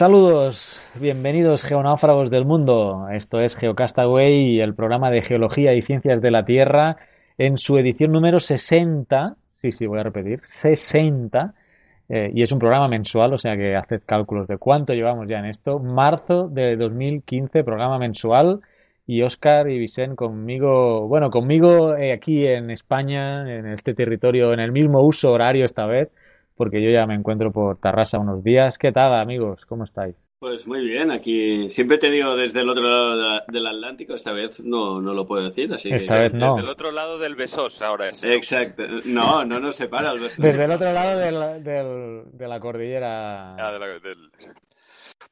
Saludos, bienvenidos geonáufragos del mundo. Esto es Geocastaway, el programa de geología y ciencias de la Tierra, en su edición número 60. Sí, sí, voy a repetir, 60. Eh, y es un programa mensual, o sea que haced cálculos de cuánto llevamos ya en esto. Marzo de 2015, programa mensual. Y Oscar y Vicente conmigo, bueno, conmigo eh, aquí en España, en este territorio, en el mismo uso horario esta vez porque yo ya me encuentro por Tarrasa unos días. ¿Qué tal, amigos? ¿Cómo estáis? Pues muy bien, aquí siempre te digo desde el otro lado del Atlántico, esta vez no, no lo puedo decir, así Esta vez no. Desde el otro lado del Besós ahora es. Exacto, no, no nos separa el Besós. Desde el otro lado del, del, de la cordillera. Ah, de la, del...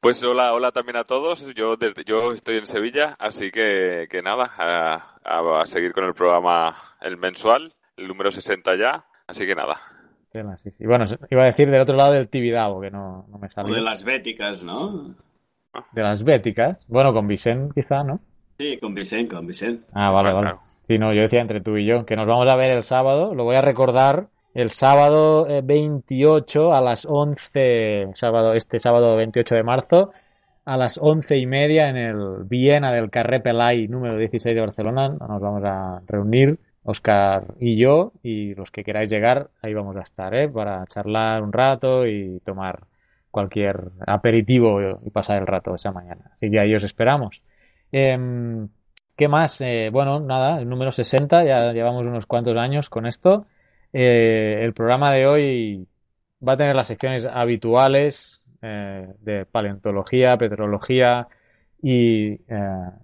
Pues hola, hola también a todos. Yo desde yo estoy en Sevilla, así que, que nada, a, a, a seguir con el programa el mensual, el número 60 ya, así que nada. Sí, sí. Bueno, iba a decir del otro lado del Tibidabo, que no, no me sale. O de las Béticas, ¿no? De las Béticas. Bueno, con Vicent quizá, ¿no? Sí, con Vicent, con Vicent. Ah, vale, vale. Sí, no, yo decía entre tú y yo, que nos vamos a ver el sábado. Lo voy a recordar el sábado 28 a las 11, sábado, este sábado 28 de marzo, a las once y media en el Viena del Carré Pelay número 16 de Barcelona. Nos vamos a reunir Oscar y yo, y los que queráis llegar, ahí vamos a estar, ¿eh? para charlar un rato y tomar cualquier aperitivo y pasar el rato esa mañana. Así que ahí os esperamos. Eh, ¿Qué más? Eh, bueno, nada, el número 60, ya llevamos unos cuantos años con esto. Eh, el programa de hoy va a tener las secciones habituales eh, de paleontología, petrología y eh,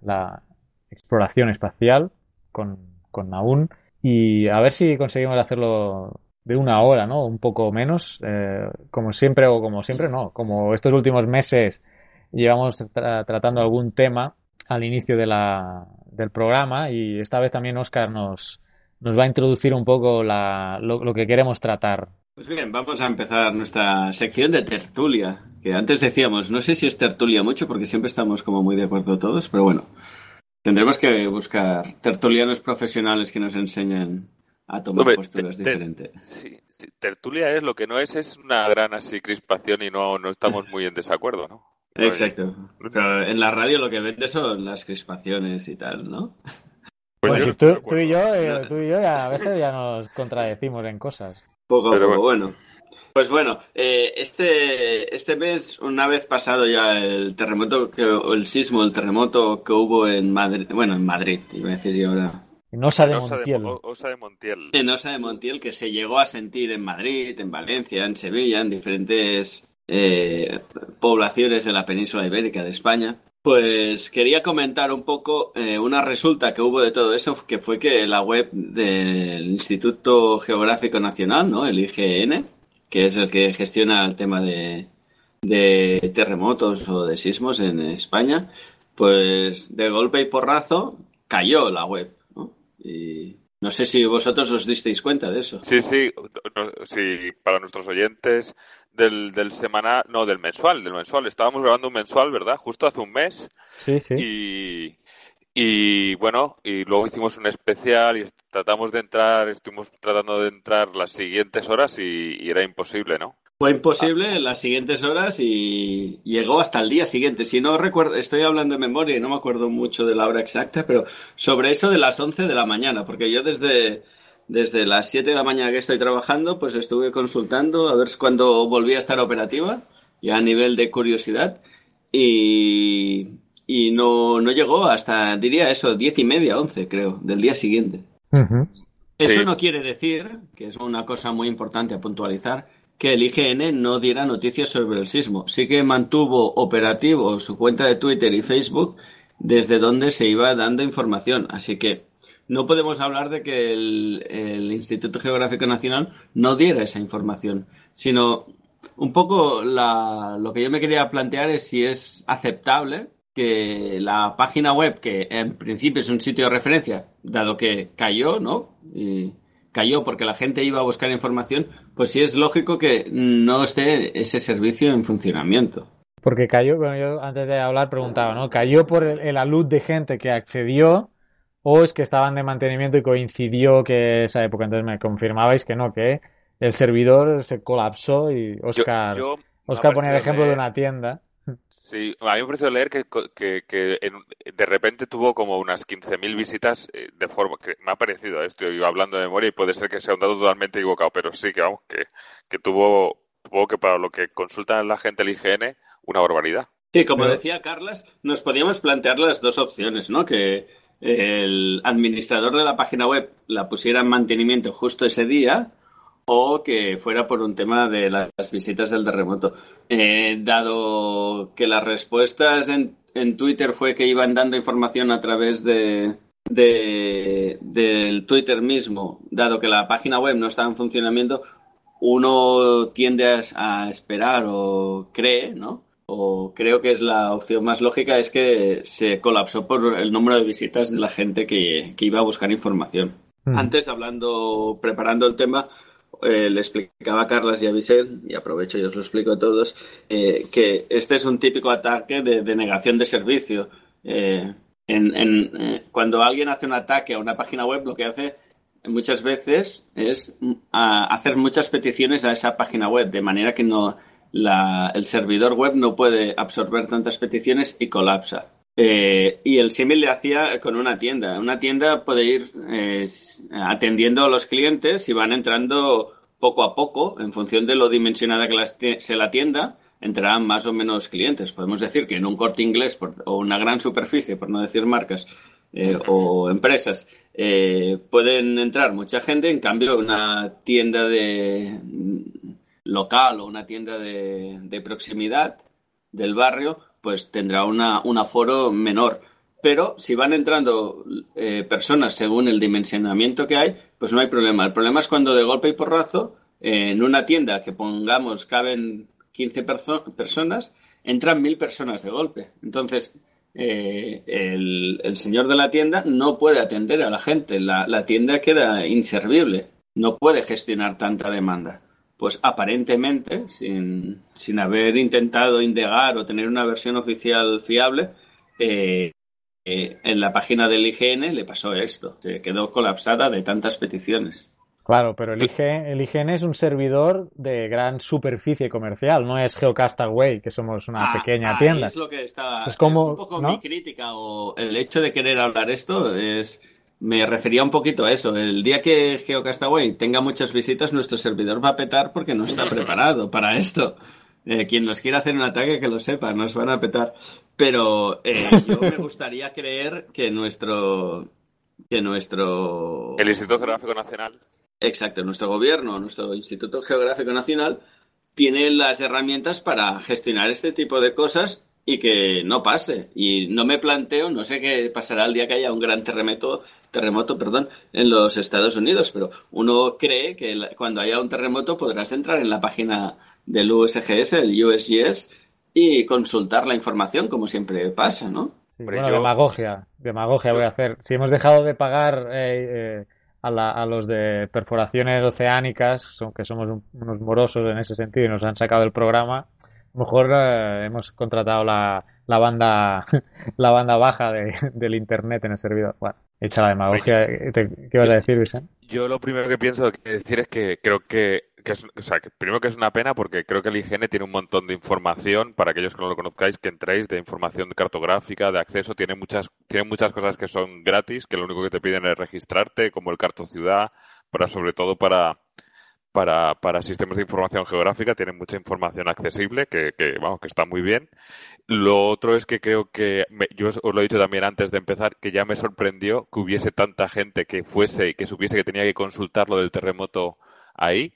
la exploración espacial con con Naun y a ver si conseguimos hacerlo de una hora, ¿no? Un poco menos, eh, como siempre o como siempre, no, como estos últimos meses llevamos tra tratando algún tema al inicio de la, del programa y esta vez también Oscar nos, nos va a introducir un poco la, lo, lo, que queremos tratar. Pues bien, vamos a empezar nuestra sección de tertulia, que antes decíamos, no sé si es tertulia mucho porque siempre estamos como muy de acuerdo todos, pero bueno, Tendremos que buscar tertulianos profesionales que nos enseñen a tomar Hombre, posturas diferentes. Sí, sí, tertulia es lo que no es, es una gran así crispación y no, no estamos muy en desacuerdo, ¿no? Exacto. Pero en la radio lo que vende son las crispaciones y tal, ¿no? Pues bueno, si tú, tú, y yo, eh, tú y yo ya, a veces ya nos contradecimos en cosas. Poco poco, bueno. Pues bueno, eh, este, este mes, una vez pasado ya el terremoto, que, o el sismo, el terremoto que hubo en Madrid, bueno, en Madrid, iba a decir yo ahora. En Osa de Montiel. Osa de Montiel. En Osa de Montiel, que se llegó a sentir en Madrid, en Valencia, en Sevilla, en diferentes eh, poblaciones de la península ibérica de España. Pues quería comentar un poco eh, una resulta que hubo de todo eso, que fue que la web del Instituto Geográfico Nacional, ¿no? El IGN, que es el que gestiona el tema de, de terremotos o de sismos en España, pues de golpe y porrazo cayó la web. ¿no? Y no sé si vosotros os disteis cuenta de eso. Sí, sí, sí para nuestros oyentes del, del semanal, no, del mensual, del mensual. Estábamos grabando un mensual, ¿verdad? Justo hace un mes. Sí, sí. Y, y bueno, y luego hicimos un especial y tratamos de entrar, estuvimos tratando de entrar las siguientes horas y, era imposible, ¿no? Fue imposible las siguientes horas y llegó hasta el día siguiente. Si no recuerdo, estoy hablando de memoria y no me acuerdo mucho de la hora exacta, pero sobre eso de las 11 de la mañana, porque yo desde, desde las 7 de la mañana que estoy trabajando, pues estuve consultando a ver cuándo volvía a estar operativa, ya a nivel de curiosidad, y, y no, no llegó hasta, diría eso, diez y media, 11 creo, del día siguiente. Eso Sí. no quiere decir, que es una cosa muy importante a puntualizar, que el IGN no diera noticias sobre el sismo. Sí que mantuvo operativo su cuenta de Twitter y Facebook desde donde se iba dando información. Así que no podemos hablar de que el, el Instituto Geográfico Nacional no diera esa información, sino un poco la- lo que yo me quería plantear es si es aceptable que la página web, que en principio es un sitio de referencia, dado que cayó, ¿no? Y cayó porque la gente iba a buscar información, pues sí es lógico que no esté ese servicio en funcionamiento. Porque cayó, bueno, yo antes de hablar preguntaba, ¿no? ¿Cayó por el, el alud de gente que accedió o es que estaban de mantenimiento y coincidió que esa época? Entonces me confirmabais que no, que el servidor se colapsó y Oscar, yo- Oscar ponía el ejemplo de una tienda. Sí, a mí me pareció leer que, co- que, que en- de repente tuvo como unas 15.000 visitas eh, de forma que me ha parecido esto, iba hablando de memoria y puede ser que sea un dato totalmente equivocado, pero sí que vamos, que, que tuvo, supongo que para lo que consultan la gente el IGN, una barbaridad. Sí, como Pero- decía Carlas, nos podíamos plantear las dos opciones, ¿no? Que el administrador de la página web la pusiera en mantenimiento justo ese día o que fuera por un tema de las visitas del terremoto. Eh, dado que las respuestas en, en Twitter fue que iban dando información a través de, de- del Twitter mismo, dado que la página web no estaba en funcionamiento, uno tiende a, a esperar o cree, ¿no? O creo que es la opción más lógica, es que se colapsó por el número de visitas de la gente que, que iba a buscar información. Mm. Antes, hablando, preparando el tema, eh, le explicaba a Carlas y a Vicente, y aprovecho y os lo explico a todos, eh, que este es un típico ataque de, negación de servicio. Eh, eh, cuando alguien hace un ataque a una página web, lo que hace muchas veces es hacer muchas peticiones a esa página web, de manera que no la- el servidor web no puede absorber tantas peticiones y colapsa. Eh, y el símil le hacía con una tienda. Una tienda puede ir eh, atendiendo a los clientes y van entrando poco a poco, en función de lo dimensionada que las sea la tienda, entrarán más o menos clientes. Podemos decir que en un corte inglés por- o una gran superficie, por no decir marcas, eh, o empresas, eh, pueden entrar mucha gente, en cambio una tienda de mm, local o una tienda de, de proximidad del barrio, pues tendrá una, un aforo menor. Pero si van entrando eh, personas según el dimensionamiento que hay, pues no hay problema. El problema es cuando de golpe y porrazo, eh, en una tienda que pongamos caben 15 perso- personas, entran mil personas de golpe. Entonces, eh, el, señor de la tienda no puede atender a la gente. La tienda queda inservible. No puede gestionar tanta demanda. Pues aparentemente, sin, sin haber intentado indagar o tener una versión oficial fiable, eh, eh, en la página del IGN le pasó esto. Se quedó colapsada de tantas peticiones. Claro, pero el IGN, el IGN es un servidor de gran superficie comercial, no es Geocastaway, que somos una Ah, pequeña tienda. Es lo que está. Es como, un poco ¿no? mi crítica o el hecho de querer hablar esto es. Me refería un poquito a eso. El día que Geocastaway tenga muchas visitas, nuestro servidor va a petar porque no está preparado para esto. Eh, quien nos quiera hacer un ataque, que lo sepa, nos van a petar. Pero eh, yo me gustaría creer que nuestro. Que nuestro. El Instituto Geográfico Nacional. Exacto, nuestro gobierno, nuestro Instituto Geográfico Nacional, tiene las herramientas para gestionar este tipo de cosas y que no pase. Y no me planteo, no sé qué pasará el día que haya un gran terremoto, terremoto, perdón, en los Estados Unidos, pero uno cree que la- cuando haya un terremoto podrás entrar en la página del USGS, el USGS, y consultar la información, como siempre pasa, ¿no? Sí, bueno, yo- demagogia, demagogia voy a hacer. Si hemos dejado de pagar eh, eh, a, la- a los de perforaciones oceánicas, son, que somos un- unos morosos en ese sentido y nos han sacado del programa, mejor eh, hemos contratado la, la banda la banda baja de- del internet en el servidor. Bueno, hecha la demagogia. ¿Te- ¿Qué ibas a decir, Vicente? Yo lo primero que pienso que decir es que creo que que es, o sea, que primero que es una pena porque creo que el IGN tiene un montón de información, para aquellos que no lo conozcáis, que entréis, de información cartográfica, de acceso, tiene muchas, tiene muchas cosas que son gratis, que lo único que te piden es registrarte, como el Carto Ciudad, para sobre todo para, para, para sistemas de información geográfica, tiene mucha información accesible, que, que, vamos, que está muy bien. Lo otro es que creo que, yo os lo he dicho también antes de empezar, que ya me sorprendió que hubiese tanta gente que fuese y que supiese que tenía que consultar lo del terremoto ahí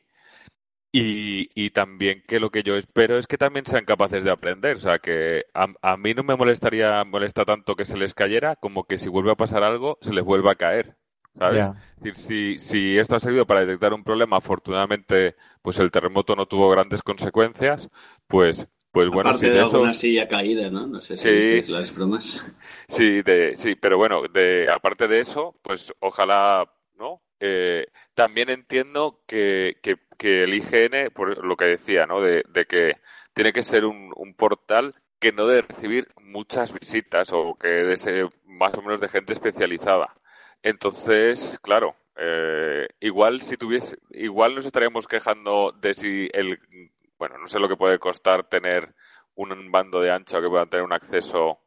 y, y, también que lo que yo espero es que también sean capaces de aprender. O sea, que a, a, mí no me molestaría, molesta tanto que se les cayera como que si vuelve a pasar algo, se les vuelva a caer. ¿Sabes? Yeah. Es decir, si, si esto ha servido para detectar un problema, afortunadamente, pues el terremoto no tuvo grandes consecuencias, pues pues bueno, Aparte si de, de alguna esos... silla caída, ¿no? No sé si Sí. visteis las bromas. Sí, de, sí, pero bueno, de, aparte de eso, pues ojalá, ¿no? Eh, también entiendo que, que, que el IGN, por lo que decía, ¿no? De, de que tiene que ser un, un portal que no debe recibir muchas visitas o que debe ser más o menos de gente especializada. Entonces, claro, eh, igual si tuviese, igual nos estaríamos quejando de si el, bueno, no sé lo que puede costar tener un bando de ancho que pueda tener un acceso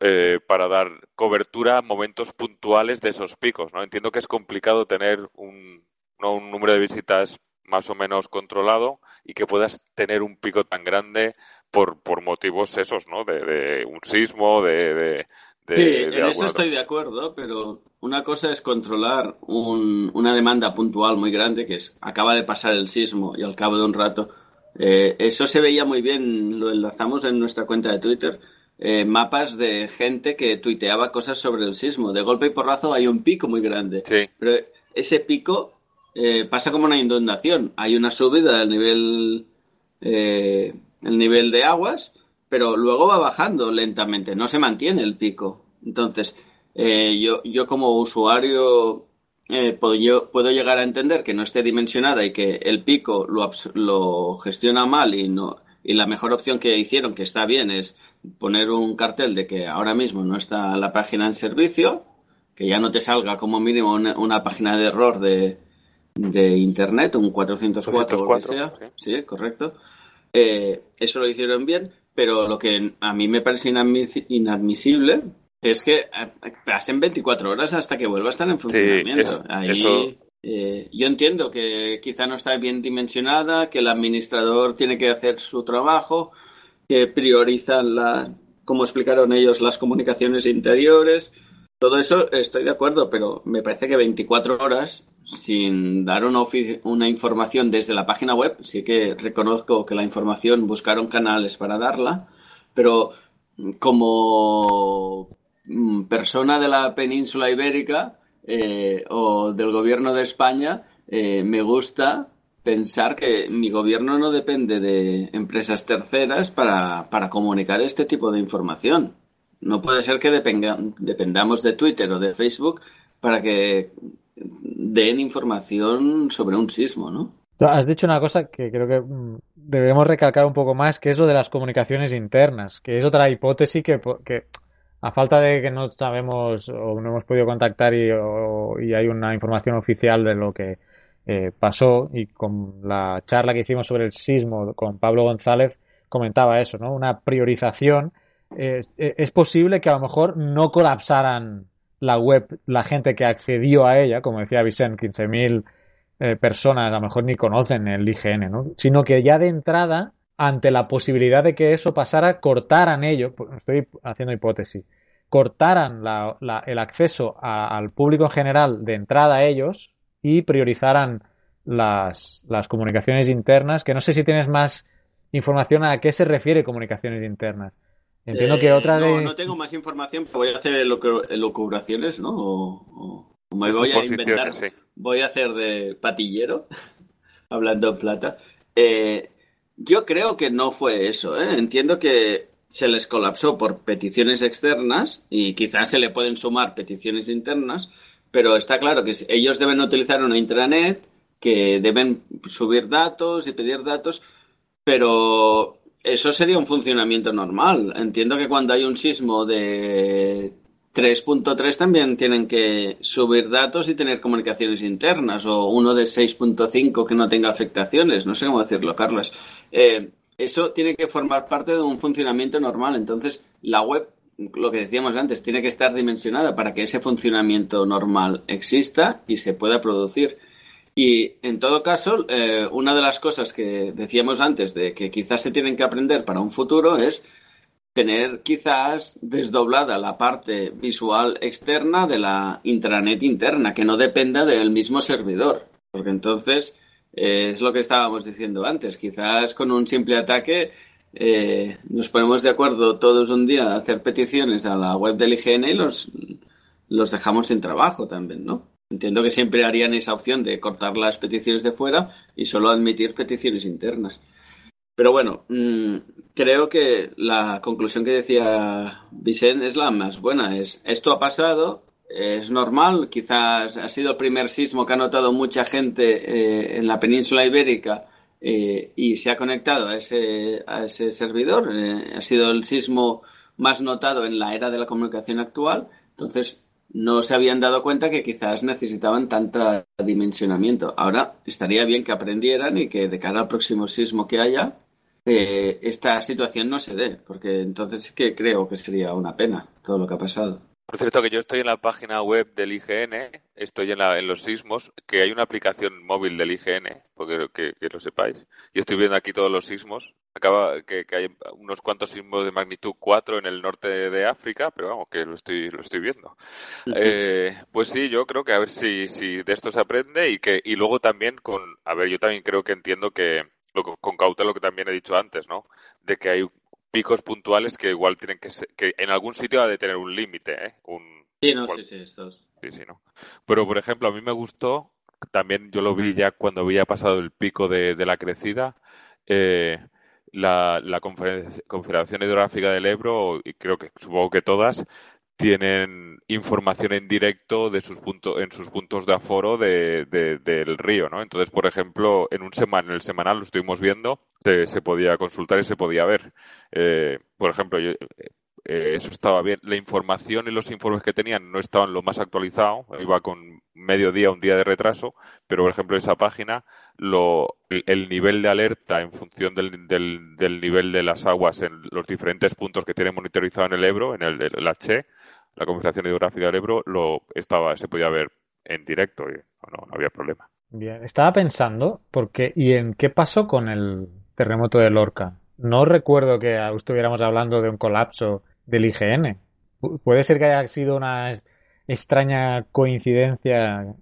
eh, para dar cobertura a momentos puntuales de esos picos, ¿no? Entiendo que es complicado tener un, ¿no? un número de visitas más o menos controlado y que puedas tener un pico tan grande por, por motivos esos, ¿no? De, de un sismo, de... de, de Sí, de en eso estoy de acuerdo, pero una cosa es controlar un- una demanda puntual muy grande, que es acaba de pasar el sismo y al cabo de un rato. eh, eso se veía muy bien, lo enlazamos en nuestra cuenta de Twitter. eh, mapas de gente que tuiteaba cosas sobre el sismo. De golpe y porrazo hay un pico muy grande. Sí, Pero ese pico eh, pasa como una inundación. Hay una subida del nivel, eh, el nivel de aguas, pero luego va bajando lentamente, no se mantiene el pico. Entonces, eh, yo, yo como usuario eh, puedo, yo, puedo llegar a entender que no esté dimensionada y que el pico lo, lo gestiona mal y no y la mejor opción que hicieron, que está bien, es poner un cartel de que ahora mismo no está la página en servicio, que ya no te salga como mínimo una, una página de error de, de internet, un 404 o lo que 404, sea. Sí, correcto. Eh, eso lo hicieron bien, pero lo que a mí me parece inadmisi- inadmisible es que eh, pasen 24 horas hasta que vuelva a estar en funcionamiento. Ahí, eso- eh, yo entiendo que quizá no está bien dimensionada, que el administrador tiene que hacer su trabajo, que priorizan la, como explicaron ellos, las comunicaciones interiores. Todo eso estoy de acuerdo, pero me parece que 24 horas sin dar una, una información desde la página web, sí que reconozco que la información buscaron canales para darla, pero como mm, persona de la península ibérica eh, o del gobierno de España, eh, me gusta pensar que mi gobierno no depende de empresas terceras para, para comunicar este tipo de información. No puede ser que dependamos de Twitter o de Facebook para que den información sobre un sismo, ¿no? Has dicho una cosa que creo que mm, debemos recalcar un poco más, que es lo de las comunicaciones internas, que es otra hipótesis que, que a falta de que no sabemos o no hemos podido contactar y, hay una información oficial de lo que eh, pasó y con la charla que hicimos sobre el sismo con Pablo González comentaba eso, ¿no? Una priorización. Es posible que a lo mejor no colapsaran la web la gente que accedió a ella, como decía Vicente, 15.000 eh, personas a lo mejor ni conocen el IGN, ¿no? Sino que ya de entrada, ante la posibilidad de que eso pasara, cortaran ellos, pues, estoy haciendo hipótesis, cortaran la- la- el acceso a- al público en general de entrada a ellos y priorizaran las, las comunicaciones internas, que no sé si tienes más información a qué se refiere comunicaciones internas. Entiendo que Eh, otra no, de... no tengo más información, pero voy a hacer elucubraciones, ¿no? O, o- me voy a inventar, sí. voy a hacer de patillero, hablando en plata. Eh, yo creo que no fue eso, ¿eh? Entiendo que se les colapsó por peticiones externas y quizás se le pueden sumar peticiones internas, pero está claro que ellos deben utilizar una intranet, que deben subir datos y pedir datos, pero eso sería un funcionamiento normal. Entiendo que cuando hay un sismo de 3.3 también tienen que subir datos y tener comunicaciones internas, o uno de 6.5 que no tenga afectaciones, no sé cómo decirlo, Carlos. Eh, eso tiene que formar parte de un funcionamiento normal. Entonces, la web, lo que decíamos antes, tiene que estar dimensionada para que ese funcionamiento normal exista y se pueda producir. Y en todo caso, eh, una de las cosas que decíamos antes de que quizás se tienen que aprender para un futuro es tener quizás desdoblada la parte visual externa de la intranet interna, que no dependa del mismo servidor. Porque entonces eh, es lo que estábamos diciendo antes. Quizás con un simple ataque eh, nos ponemos de acuerdo todos un día a hacer peticiones a la web del IGN y los, los dejamos sin trabajo también, ¿no? Entiendo que siempre harían esa opción de cortar las peticiones de fuera y solo admitir peticiones internas. Pero bueno, mm, creo que la conclusión que decía Vicente es la más buena. Es esto ha pasado, es normal, quizás ha sido el primer sismo que ha notado mucha gente eh, en la península ibérica eh, y se ha conectado a ese, a ese servidor. Eh, ha sido el sismo más notado en la era de la comunicación actual. Entonces, no se habían dado cuenta que quizás necesitaban tanto dimensionamiento. Ahora estaría bien que aprendieran y que de cara al próximo sismo que haya, esta situación no se dé, porque entonces que creo que sería una pena todo lo que ha pasado. Por cierto, que yo estoy en la página web del IGN, estoy en, la, en los sismos, que hay una aplicación móvil del IGN, porque que, lo sepáis. Y estoy viendo aquí todos los sismos. Acaba que, hay unos cuantos sismos de magnitud 4 en el norte de África, pero vamos, que lo estoy, lo estoy viendo. Eh, pues sí, yo creo que a ver si, si de esto se aprende y que y luego también con, a ver, yo también creo que entiendo que con cautela lo que también he dicho antes, ¿no? De que hay picos puntuales que igual tienen que ser, que en algún sitio ha de tener un límite, ¿eh? Un, sí, no, sí, sí, estos. Sí, sí, no. Pero, por ejemplo, a mí me gustó, también yo lo vi ya cuando había pasado el pico de, de la crecida, eh, la, la Confederación Hidrográfica del Ebro, y creo que supongo que todas, tienen información en directo de sus puntos en sus puntos de aforo de, del río, ¿no? Entonces, por ejemplo, en un semana, en el semanal lo estuvimos viendo, se, podía consultar y se podía ver. Eh, por ejemplo, yo, eh, eso estaba bien. La información y los informes que tenían no estaban lo más actualizado, iba con medio día, un día de retraso, pero por ejemplo esa página, el nivel de alerta en función del, del, nivel de las aguas en los diferentes puntos que tiene monitorizado en el Ebro, en el, el H, la Confederación Hidrográfica del Ebro lo estaba, se podía ver en directo y no, había problema. Bien, estaba pensando, porque ¿y en qué pasó con el terremoto de Lorca? No recuerdo que estuviéramos hablando de un colapso del IGN. Puede ser que haya sido una extraña coincidencia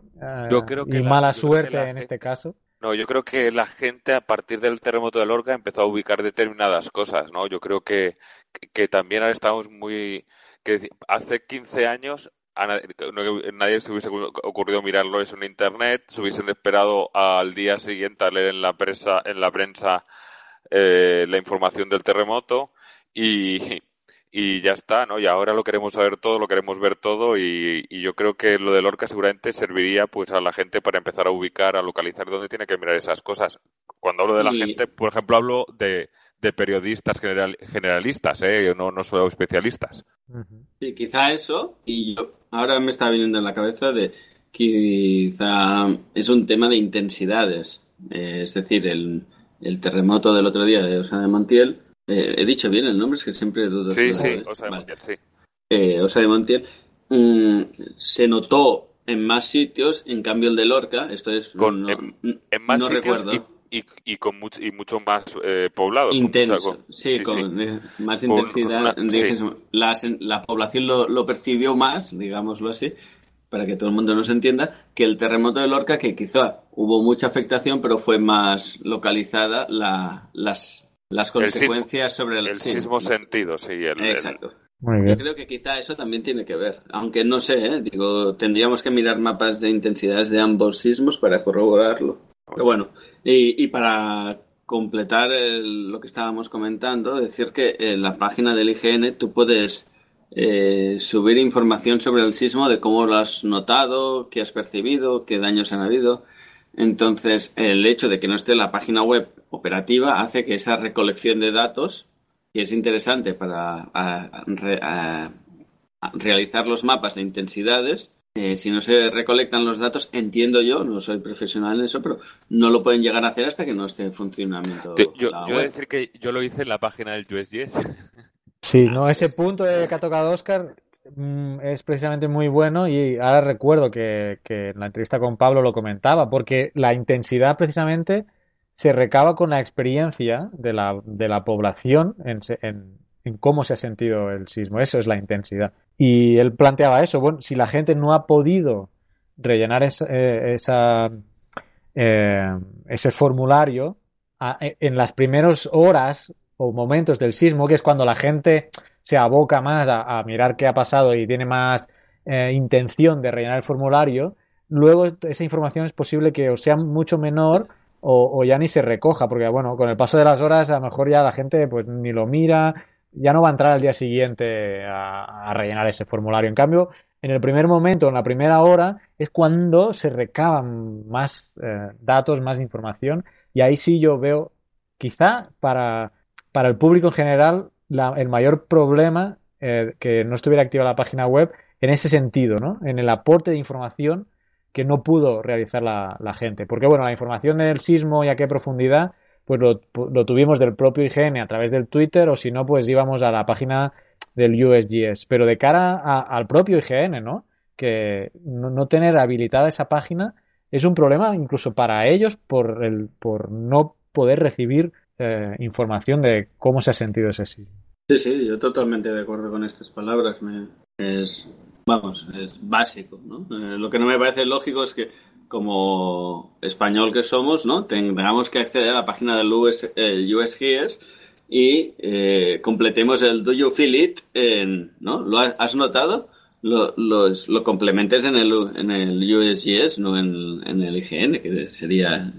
yo creo que y mala suerte en este caso. No, yo creo que la gente a partir del terremoto de Lorca empezó a ubicar determinadas cosas, ¿no? Yo creo que, que también ahora estamos muy que hace 15 años a nadie, se hubiese ocurrido mirarlo eso en internet, se hubiesen esperado al día siguiente a leer en la prensa, en la prensa eh, la información del terremoto y, y ya está, ¿no? Y ahora lo queremos saber todo, lo queremos ver todo y, y, yo creo que lo de Lorca seguramente serviría pues a la gente para empezar a ubicar, a localizar dónde tiene que mirar esas cosas. Cuando hablo de la gente, por ejemplo, hablo de, de periodistas generalistas, ¿eh? no, no solo especialistas. Sí, quizá eso, y yo ahora me está viniendo en la cabeza de quizá es un tema de intensidades. Eh, es decir, el, el, terremoto del otro día de Osa de Montiel, eh, he dicho bien el nombre, es que siempre dudo. Sí, sí, Osa de Montiel, sí. Eh, Osa de Montiel mm, se notó en más sitios, en cambio el de Lorca, esto es. Con, en, más sitios recuerdo y, y con mucho, y mucho más eh, poblado. Intenso, sí, con más intensidad. la, la, población lo, lo, percibió más, digámoslo así, para que todo el mundo nos entienda, que el terremoto de Lorca, que quizá hubo mucha afectación, pero fue más localizada la, las, las consecuencias sobre el, el sismo sentido, sí. El, Exacto. Yo creo que quizá eso también tiene que ver, aunque no sé, ¿eh? digo, tendríamos que mirar mapas de intensidades de ambos sismos para corroborarlo. Pero bueno, y, para completar lo que estábamos comentando, decir que en la página del IGN tú puedes eh, subir información sobre el sismo, de cómo lo has notado, qué has percibido, qué daños han habido. Entonces, el hecho de que no esté la página web operativa hace que esa recolección de datos, que es interesante para realizar los mapas de intensidades. Eh, si no se recolectan los datos, entiendo yo, no soy profesional en eso, pero no lo pueden llegar a hacer hasta que no esté en funcionamiento. Yo, yo, yo voy a decir que yo lo hice en la página del USGS. Sí, no, ese punto de que ha tocado Oscar mm, es precisamente muy bueno y ahora recuerdo que, que, en la entrevista con Pablo lo comentaba, porque la intensidad precisamente se recaba con la experiencia de la, de la población en, en, en, cómo se ha sentido el sismo. Eso es la intensidad. Y él planteaba eso. Bueno, si la gente no ha podido rellenar esa, eh, esa eh, ese formulario a, en las primeras horas o momentos del sismo, que es cuando la gente se aboca más a, a mirar qué ha pasado y tiene más eh, intención de rellenar el formulario, luego esa información es posible que o sea mucho menor o, o, ya ni se recoja, porque bueno, con el paso de las horas a lo mejor ya la gente pues ni lo mira, ya no va a entrar al día siguiente a, rellenar ese formulario. En cambio, en el primer momento, en la primera hora, es cuando se recaban más eh, datos, más información, y ahí sí yo veo, quizá para, para el público en general, la, el mayor problema eh, que no estuviera activa la página web en ese sentido, ¿no? En el aporte de información que no pudo realizar la, la, gente. Porque, bueno, la información del sismo y a qué profundidad, pues lo, lo, tuvimos del propio IGN a través del Twitter o si no, pues íbamos a la página del USGS. Pero de cara a, al propio IGN, ¿no? Que no, tener habilitada esa página es un problema incluso para ellos por, el, por no poder recibir eh, información de cómo se ha sentido ese sismo. Sí, sí, yo totalmente de acuerdo con estas palabras. Me, es vamos, es básico, ¿no? Eh, lo que no me parece lógico es que como español que somos, ¿no? Tengamos que acceder a la página del US, eh, USGS y eh, completemos el Do You Feel It en, ¿no? ¿Lo has notado? Lo, los, lo complementes en el, en el USGS, no en, en, el IGN, que sería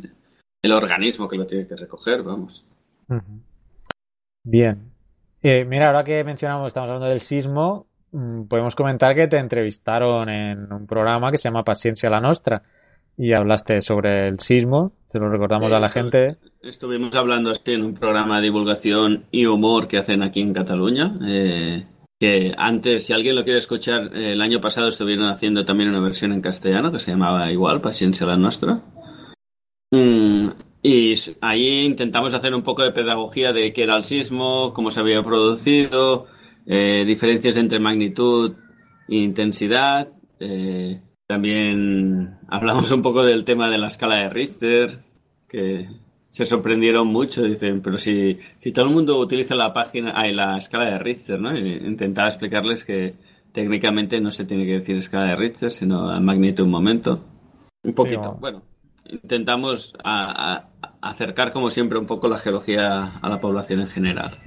el organismo que lo tiene que recoger, vamos. Bien. Eh, mira, ahora que mencionamos, estamos hablando del sismo, podemos comentar que te entrevistaron en un programa que se llama Paciencia la Nostra y hablaste sobre el sismo, se lo recordamos sí, a la gente. Estuvimos hablando así en un programa de divulgación y humor que hacen aquí en Cataluña. Eh, que antes, si alguien lo quiere escuchar, eh, el año pasado estuvieron haciendo también una versión en castellano que se llamaba igual, Paciencia la Nostra. Mm, y ahí intentamos hacer un poco de pedagogía de qué era el sismo, cómo se había producido, eh, diferencias entre magnitud e intensidad. Eh, también hablamos un poco del tema de la escala de Richter, que se sorprendieron mucho. Dicen, pero si, si todo el mundo utiliza la página, hay la escala de Richter, ¿no? intentaba explicarles que técnicamente no se tiene que decir escala de Richter, sino a magnitud un momento. Un poquito. Bueno, intentamos a, a acercar, como siempre, un poco la geología a la población en general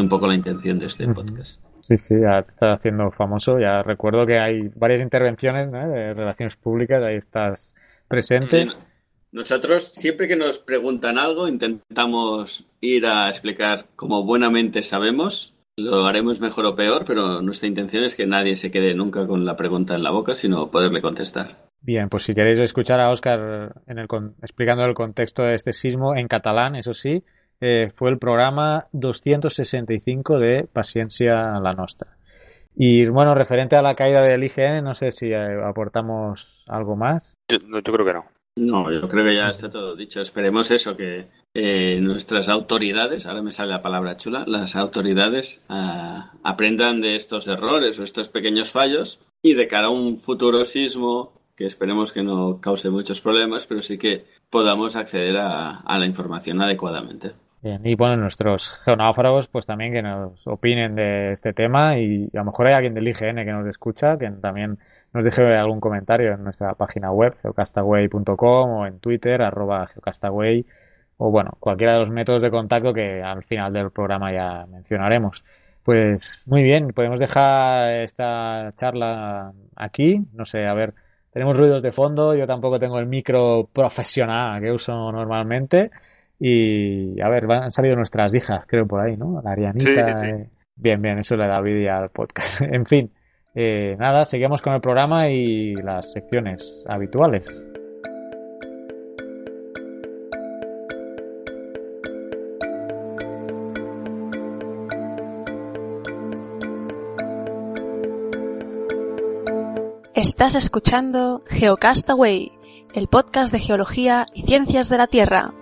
un poco la intención de este podcast. Sí, sí, ya está haciendo famoso. Ya recuerdo que hay varias intervenciones ¿no? de relaciones públicas, ahí estás presente. Nosotros, siempre que nos preguntan algo, intentamos ir a explicar como buenamente sabemos. Lo haremos mejor o peor, pero nuestra intención es que nadie se quede nunca con la pregunta en la boca, sino poderle contestar. Bien, pues si queréis escuchar a Oscar en el, explicando el contexto de este sismo en catalán, eso sí, eh, fue el programa 265 de Paciencia la Nostra. Y bueno, referente a la caída del IGN, no sé si eh, aportamos algo más. Yo, yo, creo que no. No, yo creo que ya está todo dicho. Esperemos eso, que eh, nuestras autoridades, ahora me sale la palabra chula, las autoridades uh, aprendan de estos errores o estos pequeños fallos y de cara a un futuro sismo que esperemos que no cause muchos problemas, pero sí que podamos acceder a, a la información adecuadamente. Bien, y bueno, nuestros geonáufragos, pues también que nos opinen de este tema y a lo mejor hay alguien del IGN que nos escucha, que también nos deje algún comentario en nuestra página web, geocastaway.com o en Twitter, arroba geocastaway, o bueno, cualquiera de los métodos de contacto que al final del programa ya mencionaremos. Pues muy bien, podemos dejar esta charla aquí, no sé, a ver, tenemos ruidos de fondo, yo tampoco tengo el micro profesional que uso normalmente. Y a ver, han salido nuestras hijas, creo, por ahí, ¿no? La Arianita. Sí, sí. Eh... Bien, bien, eso le da vida al podcast. en fin, eh, nada, seguimos con el programa y las secciones habituales. Estás escuchando Geocastaway, el podcast de geología y ciencias de la Tierra.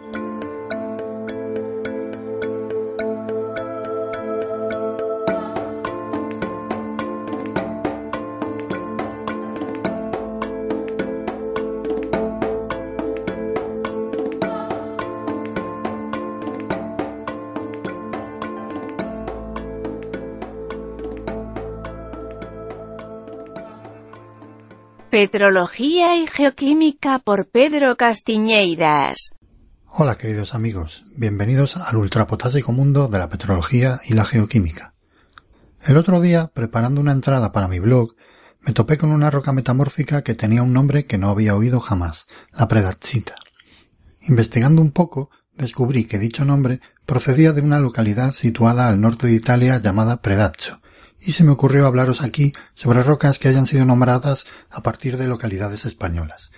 Petrología y Geoquímica por Pedro Castiñeiras. Hola queridos amigos, bienvenidos al ultrapotásico mundo de la petrología y la geoquímica. El otro día, preparando una entrada para mi blog, me topé con una roca metamórfica que tenía un nombre que no había oído jamás, la Predachita. Investigando un poco, descubrí que dicho nombre procedía de una localidad situada al norte de Italia llamada Predaccio, y se me ocurrió hablaros aquí sobre rocas que hayan sido nombradas a partir de localidades españolas.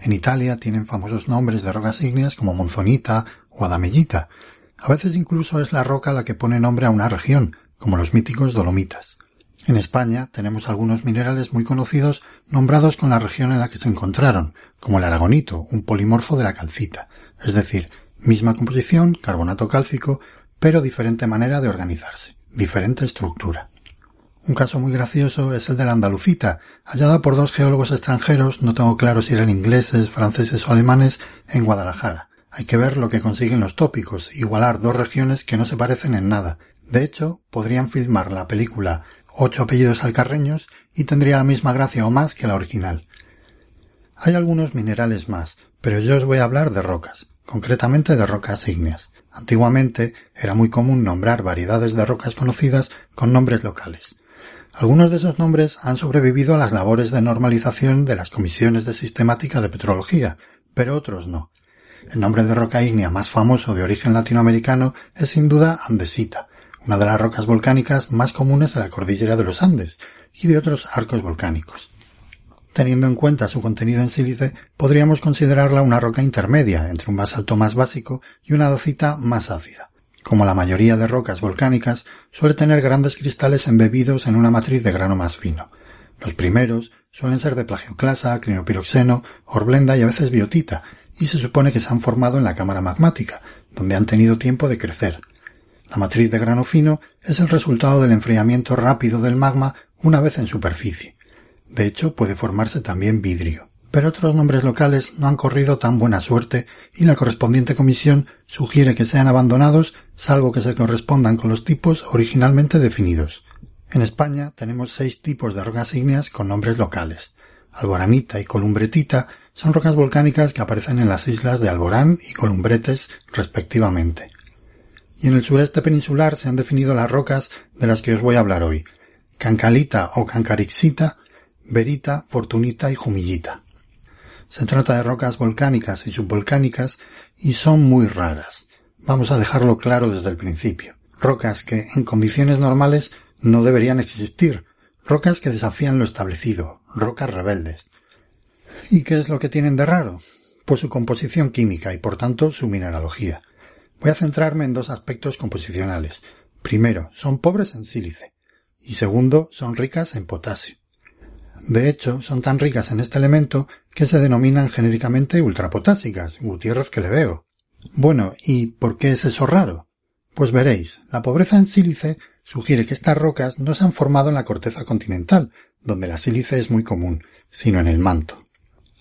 En Italia tienen famosos nombres de rocas ígneas como Monzonita o Adamellita. A veces incluso es la roca la que pone nombre a una región, como los míticos Dolomitas. En España tenemos algunos minerales muy conocidos nombrados con la región en la que se encontraron, como el aragonito, un polimorfo de la calcita, es decir, misma composición, carbonato cálcico, pero diferente manera de organizarse, diferente estructura. Un caso muy gracioso es el de la Andalucita, hallada por dos geólogos extranjeros, no tengo claro si eran ingleses, franceses o alemanes, en Guadalajara. Hay que ver lo que consiguen los tópicos, igualar dos regiones que no se parecen en nada. De hecho, podrían filmar la película Ocho apellidos alcarreños y tendría la misma gracia o más que la original. Hay algunos minerales más, pero yo os voy a hablar de rocas, concretamente de rocas ígneas. Antiguamente era muy común nombrar variedades de rocas conocidas con nombres locales. Algunos de esos nombres han sobrevivido a las labores de normalización de las comisiones de sistemática de petrología, pero otros no. El nombre de roca ígnea más famoso de origen latinoamericano es sin duda andesita, una de las rocas volcánicas más comunes de la cordillera de los Andes y de otros arcos volcánicos. Teniendo en cuenta su contenido en sílice, podríamos considerarla una roca intermedia entre un basalto más básico y una dacita más ácida. Como la mayoría de rocas volcánicas, suele tener grandes cristales embebidos en una matriz de grano más fino. Los primeros suelen ser de plagioclasa, crinopiroxeno, horblenda y a veces biotita, y se supone que se han formado en la cámara magmática, donde han tenido tiempo de crecer. La matriz de grano fino es el resultado del enfriamiento rápido del magma una vez en superficie. De hecho, puede formarse también vidrio pero otros nombres locales no han corrido tan buena suerte y la correspondiente comisión sugiere que sean abandonados salvo que se correspondan con los tipos originalmente definidos. En España tenemos seis tipos de rocas ígneas con nombres locales. Alboranita y columbretita son rocas volcánicas que aparecen en las islas de Alborán y Columbretes respectivamente. Y en el sureste peninsular se han definido las rocas de las que os voy a hablar hoy. Cancalita o Cancarixita, Verita, Fortunita y Jumillita. Se trata de rocas volcánicas y subvolcánicas y son muy raras. Vamos a dejarlo claro desde el principio. Rocas que, en condiciones normales, no deberían existir. Rocas que desafían lo establecido. Rocas rebeldes. ¿Y qué es lo que tienen de raro? Pues su composición química y por tanto su mineralogía. Voy a centrarme en dos aspectos composicionales. Primero, son pobres en sílice. Y segundo, son ricas en potasio. De hecho, son tan ricas en este elemento que se denominan genéricamente ultrapotásicas, Gutiérrez que le veo. Bueno, ¿y por qué es eso raro? Pues veréis, la pobreza en sílice sugiere que estas rocas no se han formado en la corteza continental, donde la sílice es muy común, sino en el manto.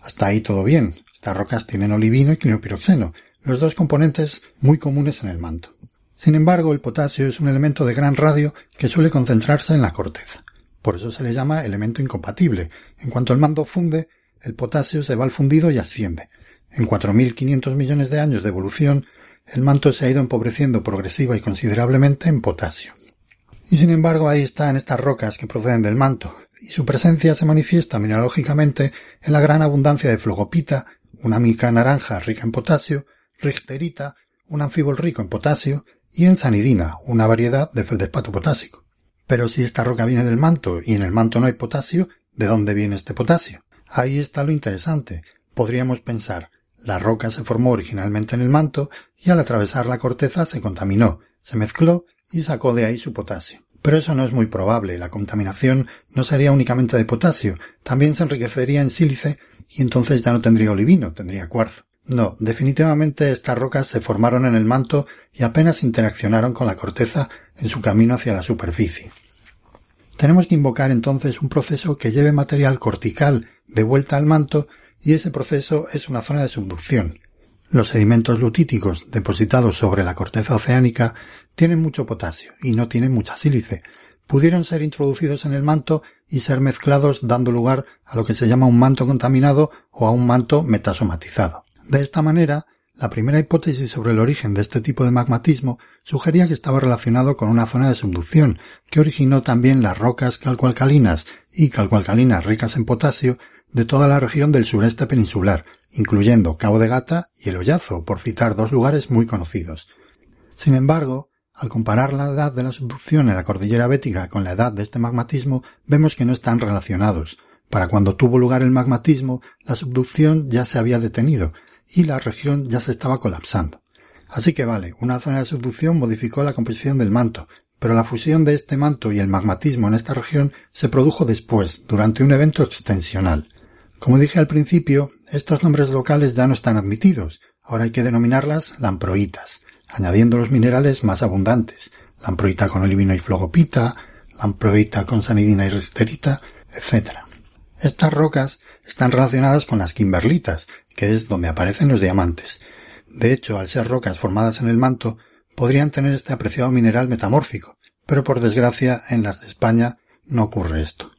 Hasta ahí todo bien. Estas rocas tienen olivino y clinopiroxeno, los dos componentes muy comunes en el manto. Sin embargo, el potasio es un elemento de gran radio que suele concentrarse en la corteza. Por eso se le llama elemento incompatible. En cuanto el mando funde, el potasio se va al fundido y asciende. En 4.500 millones de años de evolución, el manto se ha ido empobreciendo progresiva y considerablemente en potasio. Y sin embargo ahí está en estas rocas que proceden del manto, y su presencia se manifiesta mineralógicamente en la gran abundancia de flogopita, una mica naranja rica en potasio, richterita, un anfíbol rico en potasio, y en sanidina, una variedad de feldespato potásico. Pero si esta roca viene del manto y en el manto no hay potasio, ¿de dónde viene este potasio? Ahí está lo interesante. Podríamos pensar, la roca se formó originalmente en el manto y al atravesar la corteza se contaminó, se mezcló y sacó de ahí su potasio. Pero eso no es muy probable, la contaminación no sería únicamente de potasio, también se enriquecería en sílice y entonces ya no tendría olivino, tendría cuarzo. No, definitivamente estas rocas se formaron en el manto y apenas interaccionaron con la corteza en su camino hacia la superficie. Tenemos que invocar entonces un proceso que lleve material cortical de vuelta al manto y ese proceso es una zona de subducción. Los sedimentos lutíticos depositados sobre la corteza oceánica tienen mucho potasio y no tienen mucha sílice. Pudieron ser introducidos en el manto y ser mezclados dando lugar a lo que se llama un manto contaminado o a un manto metasomatizado. De esta manera, la primera hipótesis sobre el origen de este tipo de magmatismo sugería que estaba relacionado con una zona de subducción que originó también las rocas calcoalcalinas y calcoalcalinas ricas en potasio de toda la región del sureste peninsular, incluyendo Cabo de Gata y el Hoyazo, por citar dos lugares muy conocidos. Sin embargo, al comparar la edad de la subducción en la cordillera bética con la edad de este magmatismo, vemos que no están relacionados. Para cuando tuvo lugar el magmatismo, la subducción ya se había detenido y la región ya se estaba colapsando. Así que vale, una zona de subducción modificó la composición del manto, pero la fusión de este manto y el magmatismo en esta región se produjo después, durante un evento extensional. Como dije al principio, estos nombres locales ya no están admitidos, ahora hay que denominarlas lamproitas añadiendo los minerales más abundantes, lamproita con olivino y flogopita, lamproita con sanidina y resterita, etc. Estas rocas están relacionadas con las kimberlitas, que es donde aparecen los diamantes. De hecho, al ser rocas formadas en el manto, podrían tener este apreciado mineral metamórfico, pero por desgracia en las de España no ocurre esto.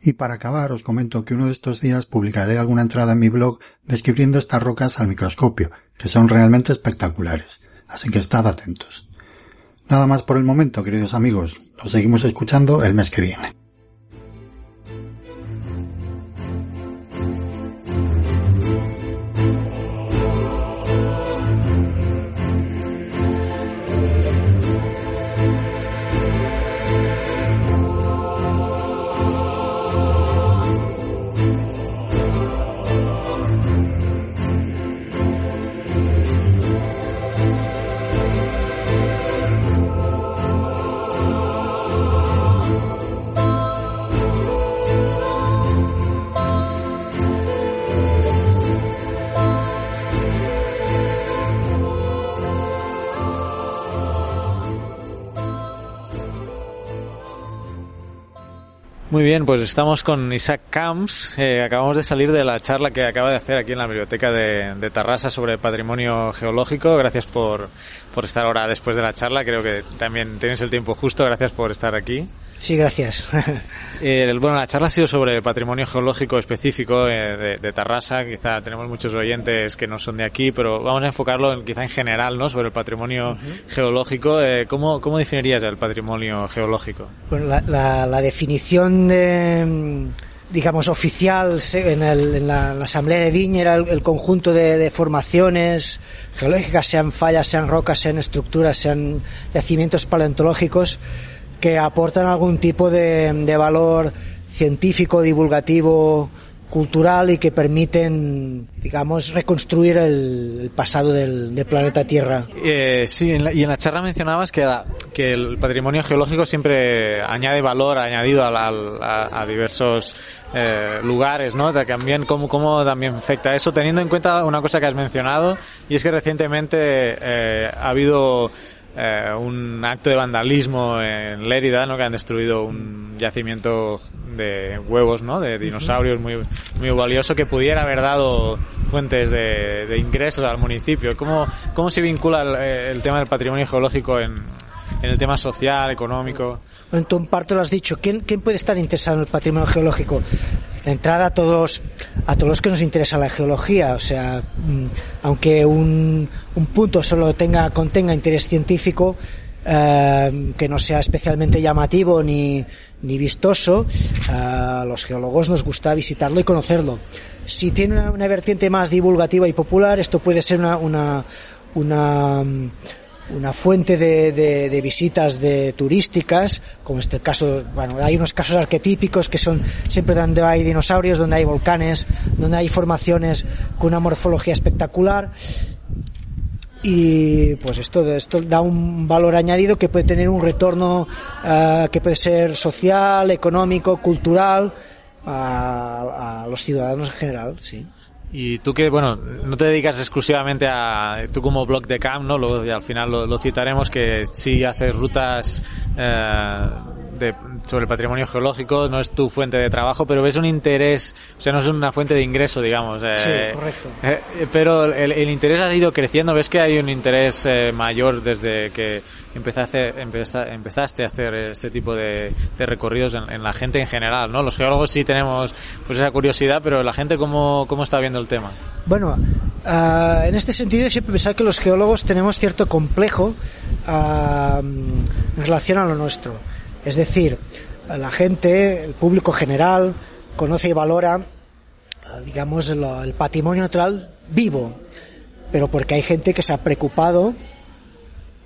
Y para acabar os comento que uno de estos días publicaré alguna entrada en mi blog describiendo estas rocas al microscopio, que son realmente espectaculares así que estad atentos. Nada más por el momento, queridos amigos. Nos seguimos escuchando el mes que viene. Muy bien, pues estamos con Isaac Camps. Eh, acabamos de salir de la charla que acaba de hacer aquí en la biblioteca de, de Tarrasa sobre patrimonio geológico. Gracias por, por estar ahora después de la charla. Creo que también tienes el tiempo justo. Gracias por estar aquí. Sí, gracias. Eh, bueno, la charla ha sido sobre patrimonio geológico específico eh, de, de, Tarrasa. Quizá tenemos muchos oyentes que no son de aquí, pero vamos a enfocarlo en, quizá en general, ¿no? Sobre el patrimonio uh -huh. geológico. Eh, ¿cómo, ¿Cómo definirías el patrimonio geológico? Bueno, la, la, la definición de digamos, oficial en, el, en la, la, Asamblea de Viña era el, el conjunto de, de, formaciones geológicas, sean fallas, sean rocas, sean estructuras, sean yacimientos paleontológicos, que aportan algún tipo de, de valor científico, divulgativo, cultural y que permiten, digamos, reconstruir el, pasado del, del, planeta Tierra. Eh, sí, en la, y en la charla mencionabas que, que el patrimonio geológico siempre añade valor añadido a, la, a, a diversos eh, lugares, ¿no? También cómo, cómo también afecta eso, teniendo en cuenta una cosa que has mencionado y es que recientemente eh, ha habido eh, un acto de vandalismo en Lérida, ¿no? Que han destruido un yacimiento de huevos, ¿no? De dinosaurios muy, muy valioso que pudiera haber dado fuentes de, ingresos al municipio. ¿Cómo, cómo se vincula el, tema del patrimonio geológico en, en el tema social, económico? En tu parte lo has dicho. ¿Quién, ¿Quién puede estar interesado en el patrimonio geológico? De entrada a todos, a todos los que nos interesa la geología. O sea, aunque un, un punto solo tenga, contenga interés científico, eh, que no sea especialmente llamativo ni, ni vistoso, a los geólogos nos gusta visitarlo y conocerlo. Si tiene una, vertiente más divulgativa y popular, esto puede ser una, una, una una fuente de, de, visitas de turísticas, como este caso, bueno, hay unos casos arquetípicos que son siempre donde hay dinosaurios, donde hay volcanes, donde hay formaciones con una morfología espectacular. y pues esto, esto da un valor añadido que puede tener un retorno eh, que puede ser social, económico, cultural a, a los ciudadanos en general, sí. Y tú que, bueno, no te dedicas exclusivamente a, tú como blog de camp, ¿no? Luego, al final lo, lo citaremos, que sí haces rutas eh, de, sobre el patrimonio geológico, no es tu fuente de trabajo, pero ves un interés, o sea, no es una fuente de ingreso, digamos. Eh, Sí, correcto. eh, pero el, el interés ha ido creciendo, ves que hay un interés eh, mayor desde que empezaste, empeza- empezaste a hacer este tipo de, de recorridos en, en la gente en general, ¿no? Los geólogos sí tenemos pues esa curiosidad, pero la gente cómo, cómo está viendo el tema. Bueno, ah, en este sentido siempre pensar que los geólogos tenemos cierto complejo ah, en relación a lo nuestro. Es decir, la gente, el público general, conoce y valora, digamos, el patrimonio natural vivo, pero porque hay gente que se ha preocupado,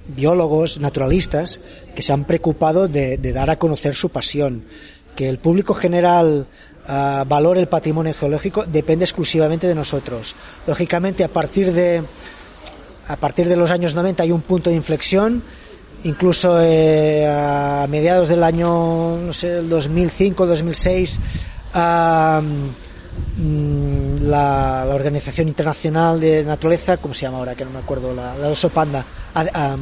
biólogos, naturalistas, que se han preocupado de, de dar a conocer su pasión. Que el público general ah, valore el patrimonio geológico depende exclusivamente de nosotros. Lógicamente, a partir de a partir de los años 90 hay un punto de inflexión, incluso eh, a mediados del año, no sé, el 2005, 2006, ah, mm, la, la Organización Internacional de Naturaleza, ¿cómo se llama ahora? Que no me acuerdo, la, la oso panda. Ah,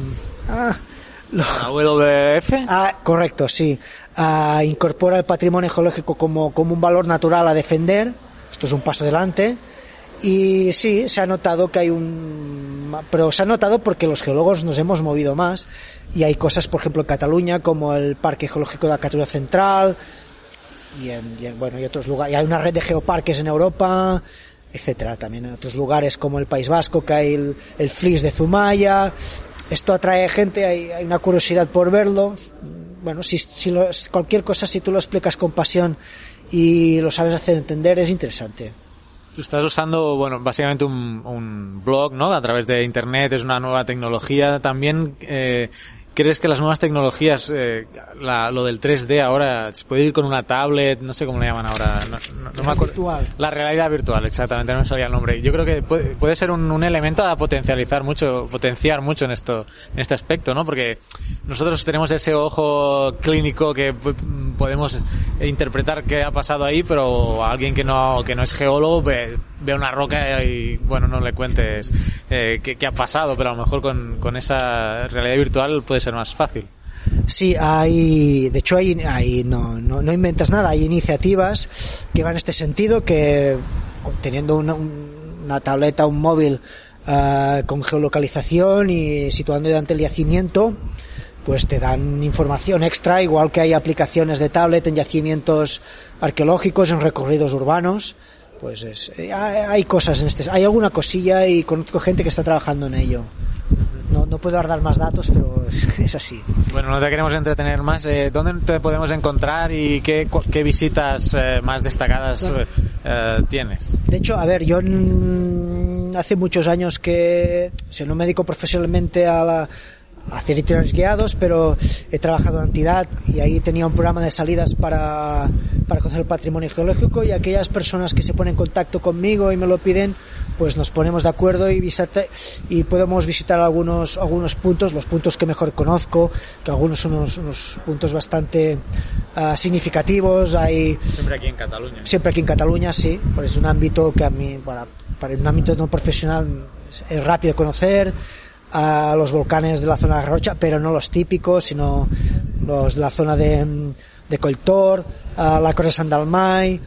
lo- ¿La WWF? Ah, correcto, sí. Ah, incorpora el patrimonio geológico como, como un valor natural a defender. Esto es un paso adelante. Y sí, se ha notado que hay un... Pero se ha notado porque los geólogos nos hemos movido más. Y hay cosas, por ejemplo, en Cataluña, como el Parque Geológico de la Cataluña Central. Y en, bueno, y otros lugares. Y hay una red de geoparques en Europa, etcétera. También en otros lugares como el País Vasco, que hay el, el Flis de Zumaya. Esto atrae gente, hay, hay una curiosidad por verlo. Bueno, si, si cualquier cosa, si tú lo explicas con pasión y lo sabes hacer entender, es interesante. Tú estás usando, bueno, básicamente un, un blog, ¿no? A través de Internet, es una nueva tecnología. También, eh, ¿crees que las nuevas tecnologías, eh, la- lo del 3D ahora, se puede ir con una tablet, no sé cómo le llaman ahora, no, no- no me acuerdo. Virtual. La realidad virtual, exactamente, no me salía el nombre. Yo creo que puede, puede ser un, un elemento a potencializar mucho, potenciar mucho en esto, en este aspecto, ¿no? Porque nosotros tenemos ese ojo clínico que podemos interpretar qué ha pasado ahí, pero alguien que no, que no es geólogo ve, ve una roca y, bueno, no le cuentes eh, qué, ha pasado, pero a lo mejor con, con esa realidad virtual puede ser más fácil. Sí, hay, de hecho, hay, hay no, no, no inventas nada, hay iniciativas que van en este sentido, que teniendo una, un- una tableta, un móvil ah, con geolocalización y situando ante el yacimiento, pues te dan información extra, igual que hay aplicaciones de tablet en yacimientos arqueológicos, en recorridos urbanos. Pues es, eh, hay, cosas en este, hay alguna cosilla y conozco gente que está trabajando en ello. No, no puedo dar más datos, pero es, es así. Bueno, no te queremos entretener más. Eh, ¿Dónde te podemos encontrar y qué, qué visitas eh, más destacadas eh, eh, tienes? De hecho, a ver, yo hace muchos años que o sea, no me dedico profesionalmente a, la- hacer itinerarios guiados, pero he trabajado en entidad y ahí tenía un programa de salidas para, para conocer el patrimonio geológico y aquellas personas que se ponen en contacto conmigo y me lo piden, pues nos ponemos de acuerdo y, visita- y podemos visitar algunos, algunos puntos, los puntos que mejor conozco, que algunos son unos, unos puntos bastante ah, significativos, hay Siempre aquí en Cataluña. siempre aquí en Cataluña sí, pues es un ámbito que a mí, para, para un ámbito no profesional es, es rápido conocer a los volcanes de la zona de Rocha, pero no los típicos, sino los de la zona de, de Coltor, a la Cosa San Dalmai,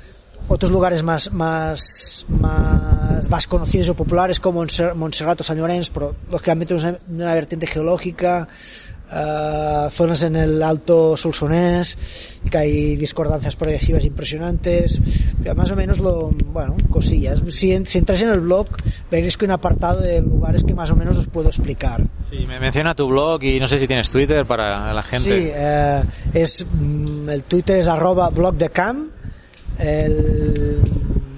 otros lugares más, más, más, conocidos o populares como Montser- Montserrat o San Llorenç, pero lógicamente una, una vertiente geológica, ah, zonas en el Alto Solsonés, que hay discordancias progresivas impresionantes, pero más o menos lo, bueno, cosillas. Si, si entráis en el blog, veréis que hay un apartado de lugares que más o menos os puedo explicar. Sí, me menciona tu blog y no sé si tienes Twitter para la gente. Sí, eh, es, mm, el Twitter es arroba blogdecam, el,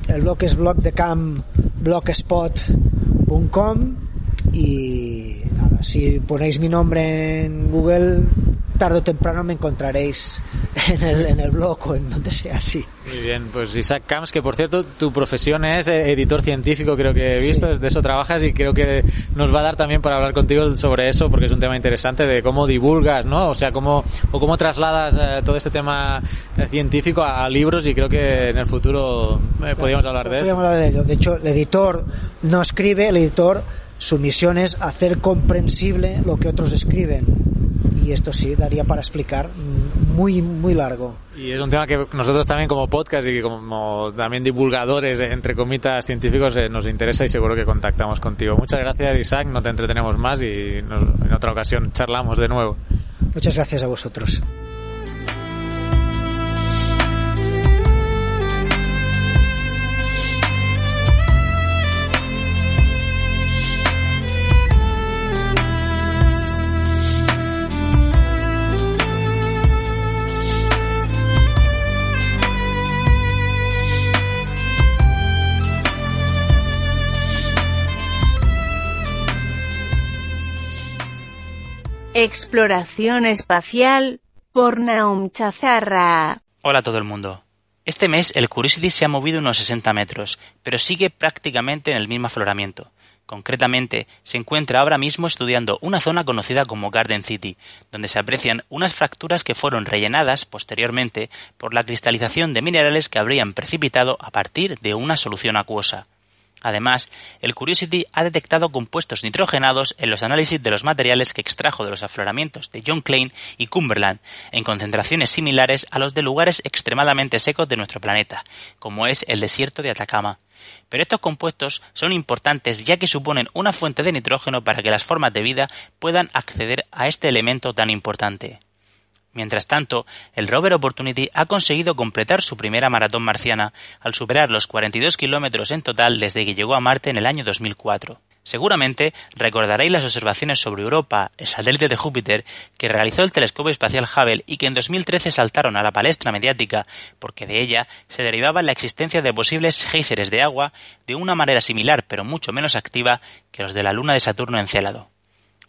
el blog es blogdecam, blogspot.com y si ponéis mi nombre en Google, tarde o temprano me encontraréis en el, en el blog o en donde sea así. Muy bien, pues Isaac Camps, que por cierto tu profesión es eh, editor científico, creo que he visto, de eso trabajas y creo que nos va a dar también para hablar contigo sobre eso, porque es un tema interesante de cómo divulgas, ¿no? O sea, cómo, o cómo trasladas eh, todo este tema eh, científico a, libros y creo que en el futuro podríamos hablar de eso. Podríamos hablar de ello. De hecho, el editor no escribe, el editor su misión es hacer comprensible lo que otros escriben. Y esto sí, daría para explicar muy, muy largo. Y es un tema que nosotros también como podcast y como también divulgadores, entre comitas científicos, eh, nos interesa y seguro que contactamos contigo. Muchas gracias Isaac, no te entretenemos más y en otra ocasión charlamos de nuevo. Muchas gracias a vosotros. Exploración espacial por Naum Chazarra. Hola a todo el mundo. Este mes el Curiosity se ha movido unos 60 metros, pero sigue prácticamente en el mismo afloramiento. Concretamente, se encuentra ahora mismo estudiando una zona conocida como Garden City, donde se aprecian unas fracturas que fueron rellenadas posteriormente por la cristalización de minerales que habrían precipitado a partir de una solución acuosa. Además, el Curiosity ha detectado compuestos nitrogenados en los análisis de los materiales que extrajo de los afloramientos de John Klein y Cumberland, en concentraciones similares a los de lugares extremadamente secos de nuestro planeta, como es el desierto de Atacama. Pero estos compuestos son importantes ya que suponen una fuente de nitrógeno para que las formas de vida puedan acceder a este elemento tan importante. Mientras tanto, el rover Opportunity ha conseguido completar su primera maratón marciana al superar los 42 kilómetros en total desde que llegó a Marte en el año 2004. Seguramente recordaréis las observaciones sobre Europa, el satélite de Júpiter, que realizó el telescopio espacial Hubble y que en 2013 saltaron a la palestra mediática porque de ella se derivaba la existencia de posibles géiseres de agua de una manera similar pero mucho menos activa que los de la luna de Saturno en Célado.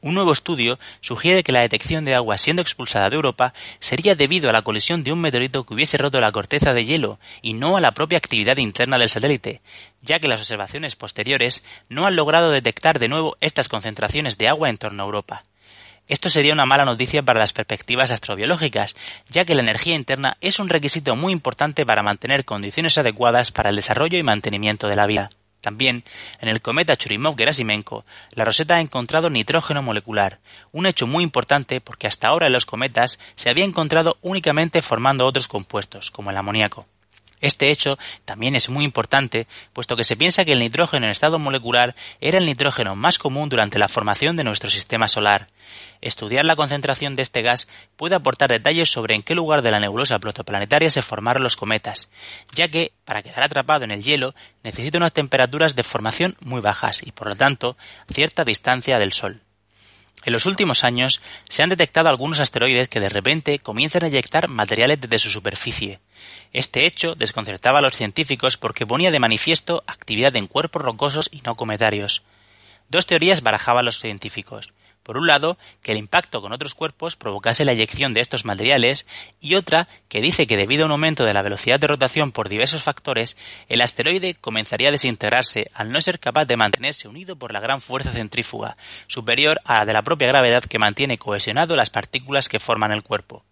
Un nuevo estudio sugiere que la detección de agua siendo expulsada de Europa sería debido a la colisión de un meteorito que hubiese roto la corteza de hielo y no a la propia actividad interna del satélite, ya que las observaciones posteriores no han logrado detectar de nuevo estas concentraciones de agua en torno a Europa. Esto sería una mala noticia para las perspectivas astrobiológicas, ya que la energía interna es un requisito muy importante para mantener condiciones adecuadas para el desarrollo y mantenimiento de la vida. También, en el cometa Churyumov-Gerasimenko, la roseta ha encontrado nitrógeno molecular, un hecho muy importante porque hasta ahora en los cometas se había encontrado únicamente formando otros compuestos, como el amoníaco. Este hecho también es muy importante, puesto que se piensa que el nitrógeno en estado molecular era el nitrógeno más común durante la formación de nuestro sistema solar. Estudiar la concentración de este gas puede aportar detalles sobre en qué lugar de la nebulosa protoplanetaria se formaron los cometas, ya que, para quedar atrapado en el hielo, necesita unas temperaturas de formación muy bajas y, por lo tanto, cierta distancia del Sol. En los últimos años se han detectado algunos asteroides que de repente comienzan a eyectar materiales desde su superficie. Este hecho desconcertaba a los científicos porque ponía de manifiesto actividad en cuerpos rocosos y no cometarios. Dos teorías barajaban los científicos. Por un lado, que el impacto con otros cuerpos provocase la eyección de estos materiales y otra que dice que debido a un aumento de la velocidad de rotación por diversos factores, el asteroide comenzaría a desintegrarse al no ser capaz de mantenerse unido por la gran fuerza centrífuga, superior a la de la propia gravedad que mantiene cohesionado las partículas que forman el cuerpo.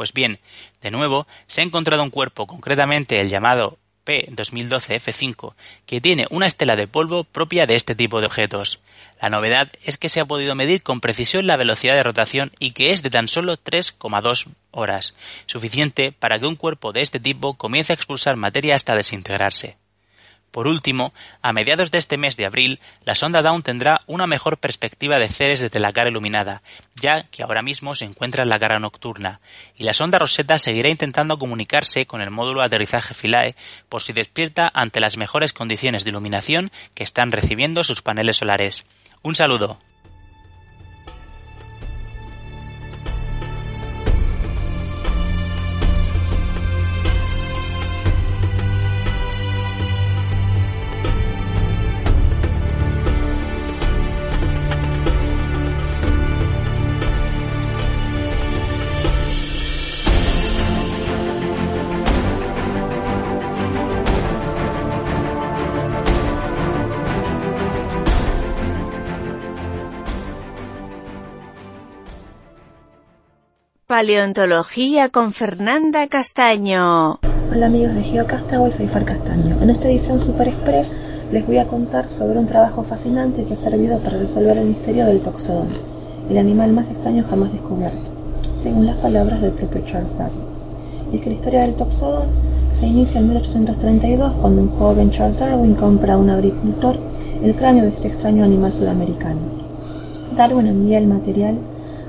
Pues bien, de nuevo, se ha encontrado un cuerpo, concretamente el llamado P2012F5, que tiene una estela de polvo propia de este tipo de objetos. La novedad es que se ha podido medir con precisión la velocidad de rotación y que es de tan solo 3,2 horas, suficiente para que un cuerpo de este tipo comience a expulsar materia hasta desintegrarse. Por último, a mediados de este mes de abril, la sonda Dawn tendrá una mejor perspectiva de Ceres desde la cara iluminada, ya que ahora mismo se encuentra en la cara nocturna, y la sonda Rosetta seguirá intentando comunicarse con el módulo de aterrizaje Philae por si despierta ante las mejores condiciones de iluminación que están recibiendo sus paneles solares. Un saludo. Paleontología con Fernanda Castaño. Hola amigos de GeoCastaway, soy Far Castaño. En esta edición Super Express les voy a contar sobre un trabajo fascinante que ha servido para resolver el misterio del toxodón, el animal más extraño jamás descubierto, según las palabras del propio Charles Darwin. Y es que la historia del toxodón se inicia en 1832 cuando un joven Charles Darwin compra a un agricultor el cráneo de este extraño animal sudamericano. Darwin envía el material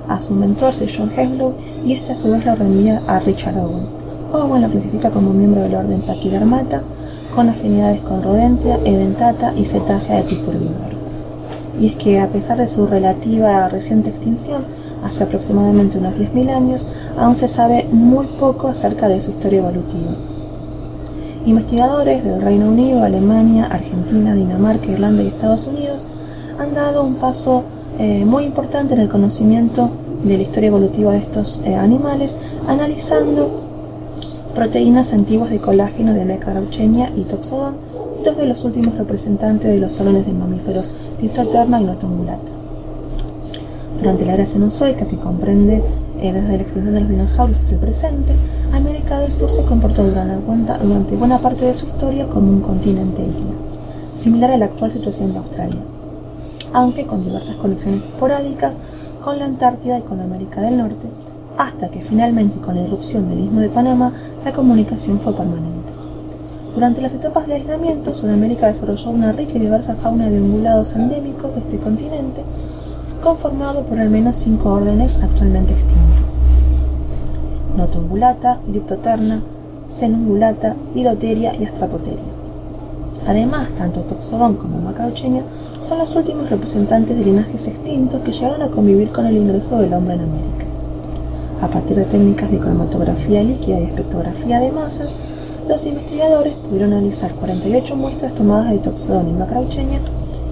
a su mentor, Sir John Henslow, y este a su vez lo reenvía a Richard Owen. Owen lo clasifica como miembro del orden Pachydermata, con afinidades con Rodentia, Edentata y Cetácea de tipo herbívoro. Y es que a pesar de su relativa reciente extinción, hace aproximadamente unos 10.000 años, aún se sabe muy poco acerca de su historia evolutiva. Investigadores del Reino Unido, Alemania, Argentina, Dinamarca, Irlanda y Estados Unidos han dado un paso eh, muy importante en el conocimiento de la historia evolutiva de estos eh, animales, analizando proteínas antiguas de colágeno de Mecarauchenia y Toxodon, dos de los últimos representantes de los salones de mamíferos Diptoterna y Notongulata. Durante la era cenozoica, que comprende eh, desde la extinción de los dinosaurios hasta el presente, América del Sur se comportó durante, durante buena parte de su historia como un continente isla, similar a la actual situación de Australia, aunque con diversas conexiones esporádicas con la Antártida y con la América del Norte, hasta que finalmente con la irrupción del Istmo de Panamá la comunicación fue permanente. Durante las etapas de aislamiento, Sudamérica desarrolló una rica y diversa fauna de ungulados endémicos de este continente, conformado por al menos cinco órdenes actualmente extintos. Notongulata, Diptoterna, Cenungulata, Liroteria y Astrapoteria. Además, tanto Toxodon como Macrauchenia son los últimos representantes de linajes extintos que llegaron a convivir con el ingreso del hombre en América. A partir de técnicas de cromatografía líquida y espectrografía de masas, los investigadores pudieron analizar 48 muestras tomadas de Toxodon y Macrauchenia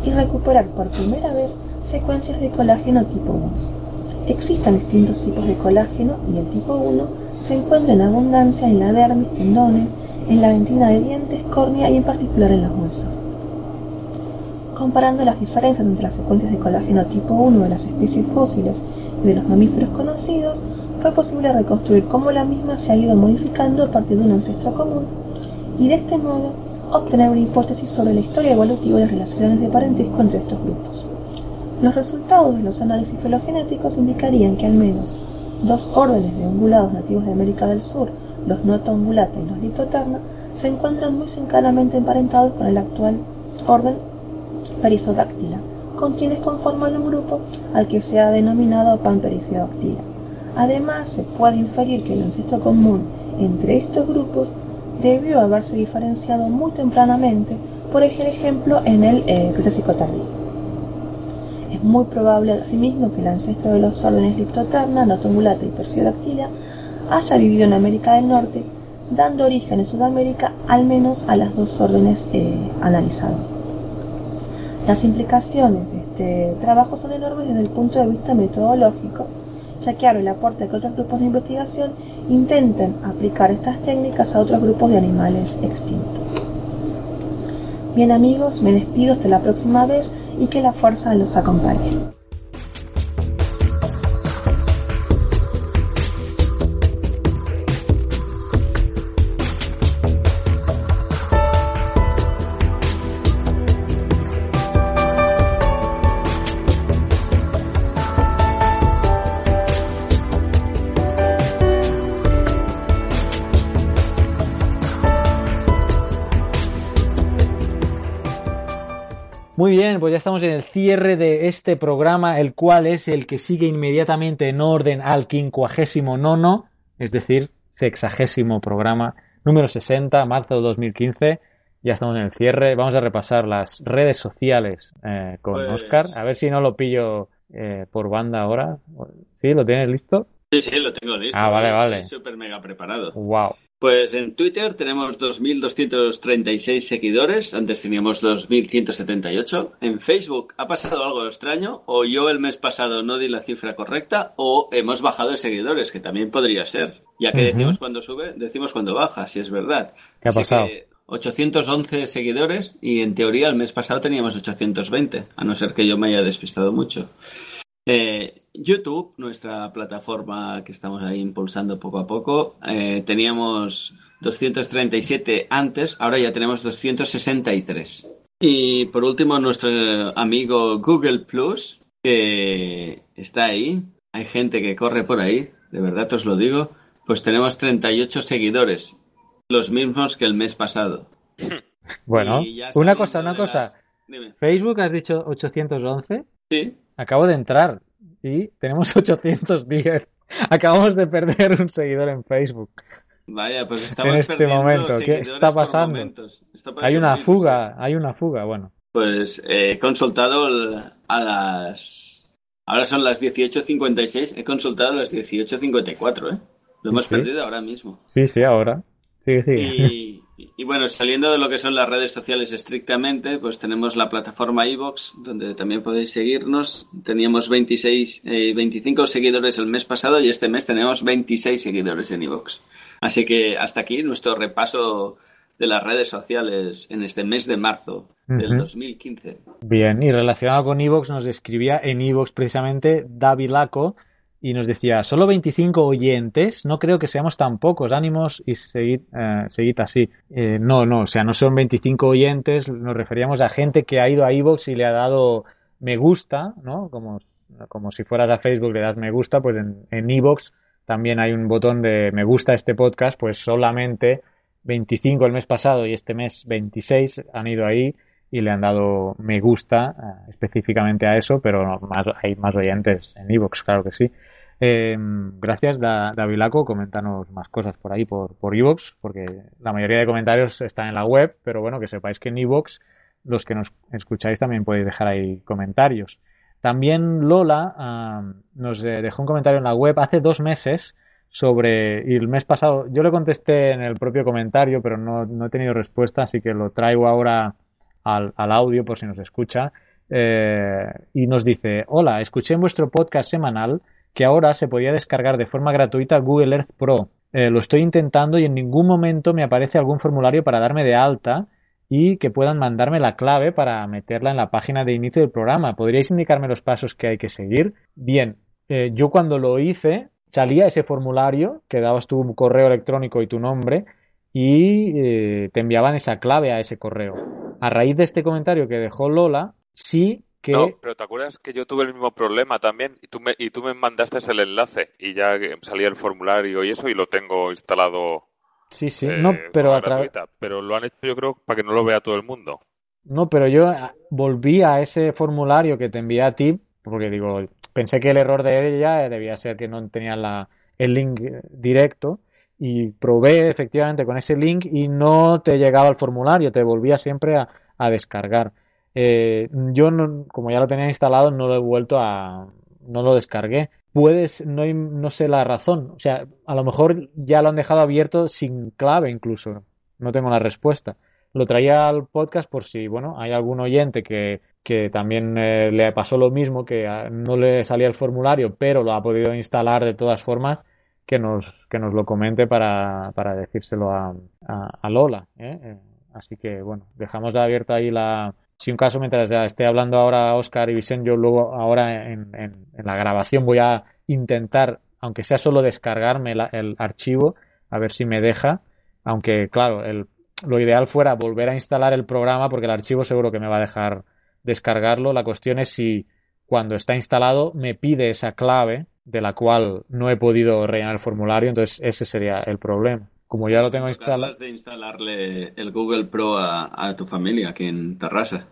y recuperar por primera vez secuencias de colágeno tipo 1. Existen distintos tipos de colágeno y el tipo 1 se encuentra en abundancia en la dermis, tendones, en la dentina de dientes, córnea y en particular en los huesos. Comparando las diferencias entre las secuencias de colágeno tipo 1 de las especies fósiles y de los mamíferos conocidos, fue posible reconstruir cómo la misma se ha ido modificando a partir de un ancestro común y de este modo obtener una hipótesis sobre la historia evolutiva y las relaciones de parentesco entre estos grupos. Los resultados de los análisis filogenéticos indicarían que al menos dos órdenes de ungulados nativos de América del Sur, los Notoungulata y los Litoterna, se encuentran muy cercanamente emparentados con el actual orden Perisodáctila, con quienes conforman un grupo al que se ha denominado Panpericiodactyla. Además, se puede inferir que el ancestro común entre estos grupos debió haberse diferenciado muy tempranamente, por ejemplo, en el eh, Cretácico tardío. Es muy probable, asimismo, que el ancestro de los órdenes Liptoterna, Notongulata y Perciodactyla haya vivido en América del Norte, dando origen en Sudamérica al menos a las dos órdenes eh, analizadas. Las implicaciones de este trabajo son enormes desde el punto de vista metodológico, ya que abre la puerta que otros grupos de investigación intenten aplicar estas técnicas a otros grupos de animales extintos. Bien amigos, me despido hasta la próxima vez y que la fuerza los acompañe. Bien, pues ya estamos en el cierre de este programa, el cual es el que sigue inmediatamente en orden al quincuagésimo nono, es decir, sexagésimo programa número 60, marzo de 2015. Ya estamos en el cierre. Vamos a repasar las redes sociales eh, con Pues- Oscar. A ver si no lo pillo eh, por banda ahora. ¿Sí? ¿Lo tienes listo? Sí, sí, lo tengo listo. Ah, vale, vale. Estoy súper mega preparado. Wow. Pues en Twitter tenemos 2.236 seguidores, antes teníamos 2.178. En Facebook ha pasado algo extraño, o yo el mes pasado no di la cifra correcta, o hemos bajado de seguidores, que también podría ser. Ya que decimos cuando sube, decimos cuando baja, si es verdad. ¿Qué ha Así pasado? que 811 seguidores y en teoría el mes pasado teníamos 820, a no ser que yo me haya despistado mucho. Eh, YouTube, nuestra plataforma que estamos ahí impulsando poco a poco, eh, teníamos 237 antes, ahora ya tenemos 263. Y por último, nuestro amigo Google Plus, que está ahí. Hay gente que corre por ahí, de verdad os lo digo. Pues tenemos 38 seguidores, los mismos que el mes pasado. Bueno, una cosa, una cosa. las-. Facebook has dicho 811. Sí. Acabo de entrar y tenemos 810. Acabamos de perder un seguidor en Facebook. Vaya, pues estamos En este perdiendo momento, ¿qué está pasando? Está Hay una virus, fuga, hay una fuga. Bueno, Pues eh, he consultado a las... Ahora son las 18.56, he consultado a las 18.54, ¿eh? Lo hemos sí. perdido ahora mismo. sí, sí, ahora. Sí, sí. Y, y bueno, saliendo de lo que son las redes sociales estrictamente, pues tenemos la plataforma iVox, donde también podéis seguirnos. Teníamos 26, eh, 25 seguidores el mes pasado y este mes tenemos 26 seguidores en iVox. Así que hasta aquí nuestro repaso de las redes sociales en este mes de marzo del Ujú. 2015. Bien, y relacionado con Evox, nos escribía en Evox precisamente Davilaco y nos decía, solo 25 oyentes, no creo que seamos tan pocos, ánimos y seguid, eh, seguid así. Eh, no, no, o sea, no son 25 oyentes, nos referíamos a gente que ha ido a Evox y le ha dado me gusta, ¿no? Como, como si fueras a Facebook le das me gusta, pues en, Evox también hay un botón de me gusta este podcast, pues solamente 25 el mes pasado y este mes 26 han ido ahí y le han dado me gusta eh, específicamente a eso, pero más, hay más oyentes en Evox, claro que sí. Eh, gracias, da, Davilaco. Coméntanos más cosas por ahí, por, por Evox, porque la mayoría de comentarios están en la web, pero bueno, que sepáis que en Evox los que nos escucháis también podéis dejar ahí comentarios. También Lola nos dejó un comentario en la web hace dos meses sobre, y el mes pasado, yo le contesté en el propio comentario, pero no, no he tenido respuesta, así que lo traigo ahora al, al audio por si nos escucha. Eh, y nos dice, hola, escuché en vuestro podcast semanal que ahora se podía descargar de forma gratuita Google Earth Pro. Eh, lo estoy intentando y en ningún momento me aparece algún formulario para darme de alta y que puedan mandarme la clave para meterla en la página de inicio del programa. ¿Podríais indicarme los pasos que hay que seguir? Bien, eh, yo cuando lo hice salía ese formulario que dabas tu correo electrónico y tu nombre y eh, te enviaban esa clave a ese correo. A raíz de este comentario que dejó Lola, sí que... No, pero ¿te acuerdas que yo tuve el mismo problema también? Y tú me, y tú me mandaste el enlace y ya salía el formulario y eso y lo tengo instalado. Sí, sí, eh, no, pero a través... Pero lo han hecho yo creo para que no lo vea todo el mundo. No, pero yo ah, volví a ese formulario que te envié a ti, porque digo, pensé que el error de ella debía ser que no tenía la, el link directo y probé efectivamente con ese link y no te llegaba el formulario, te volvía siempre a, descargar. Eh, yo, no- como ya lo tenía instalado, no lo he vuelto a... no lo descargué. Puedes, no, no sé la razón. O sea, a lo mejor ya lo han dejado abierto sin clave incluso. No tengo la respuesta. Lo traía al podcast por si, bueno, hay algún oyente que, que también eh, le pasó lo mismo, que ah, no le salía el formulario, pero lo ha podido instalar de todas formas, que nos, que nos lo comente para, para decírselo a, a, Lola. ¿eh? Eh, Así que, bueno, dejamos abierta ahí la... Si un caso, mientras ya esté hablando ahora Oscar y Vicente, yo luego ahora en, en, en la grabación voy a intentar, aunque sea solo descargarme la- el archivo, a ver si me deja, aunque claro, el, lo ideal fuera volver a instalar el programa porque el archivo seguro que me va a dejar descargarlo. La cuestión es si cuando está instalado me pide esa clave de la cual no he podido rellenar el formulario, entonces ese sería el problema. Como ya lo tengo instalado, de instalarle el Google Pro a, a tu familia aquí en Terrassa.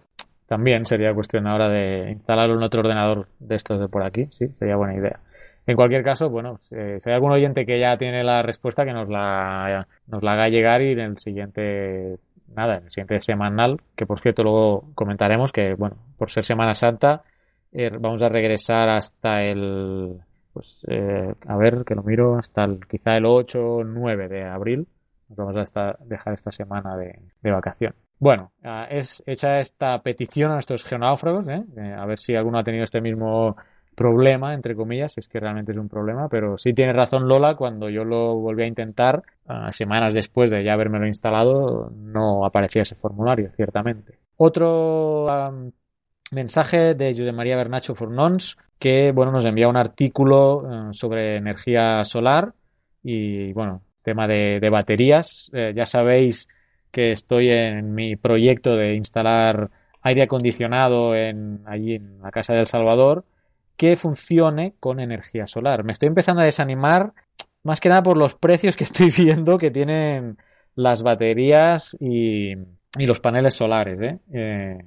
también sería cuestión ahora de instalarlo en otro ordenador de estos de por aquí, sí, sería buena idea. En cualquier caso, bueno, eh, si hay algún oyente que ya tiene la respuesta, que nos la, nos la haga llegar y en el siguiente, nada, en el siguiente semanal, que por cierto luego comentaremos que, bueno, por ser Semana Santa, eh, vamos a regresar hasta el, pues, eh, a ver, que lo miro, hasta quizá el 8 o 9 de abril. Nos vamos a esta- dejar esta semana de, vacación. Bueno, ah, es hecha esta petición a nuestros geonáufragos, ¿eh? Eh, a ver si alguno ha tenido este mismo problema, entre comillas, si es que realmente es un problema, pero sí tiene razón Lola, cuando yo lo volví a intentar, ah, semanas después de ya habérmelo instalado, no aparecía ese formulario, ciertamente. Otro mensaje de José María Bernacho Fornons que bueno, nos envía un artículo eh, sobre energía solar y bueno, tema de, baterías. Eh, ya sabéis que estoy en mi proyecto de instalar aire acondicionado en, allí en la casa de El Salvador que funcione con energía solar. Me estoy empezando a desanimar más que nada por los precios que estoy viendo que tienen las baterías y, y los paneles solares. ¿eh? Eh,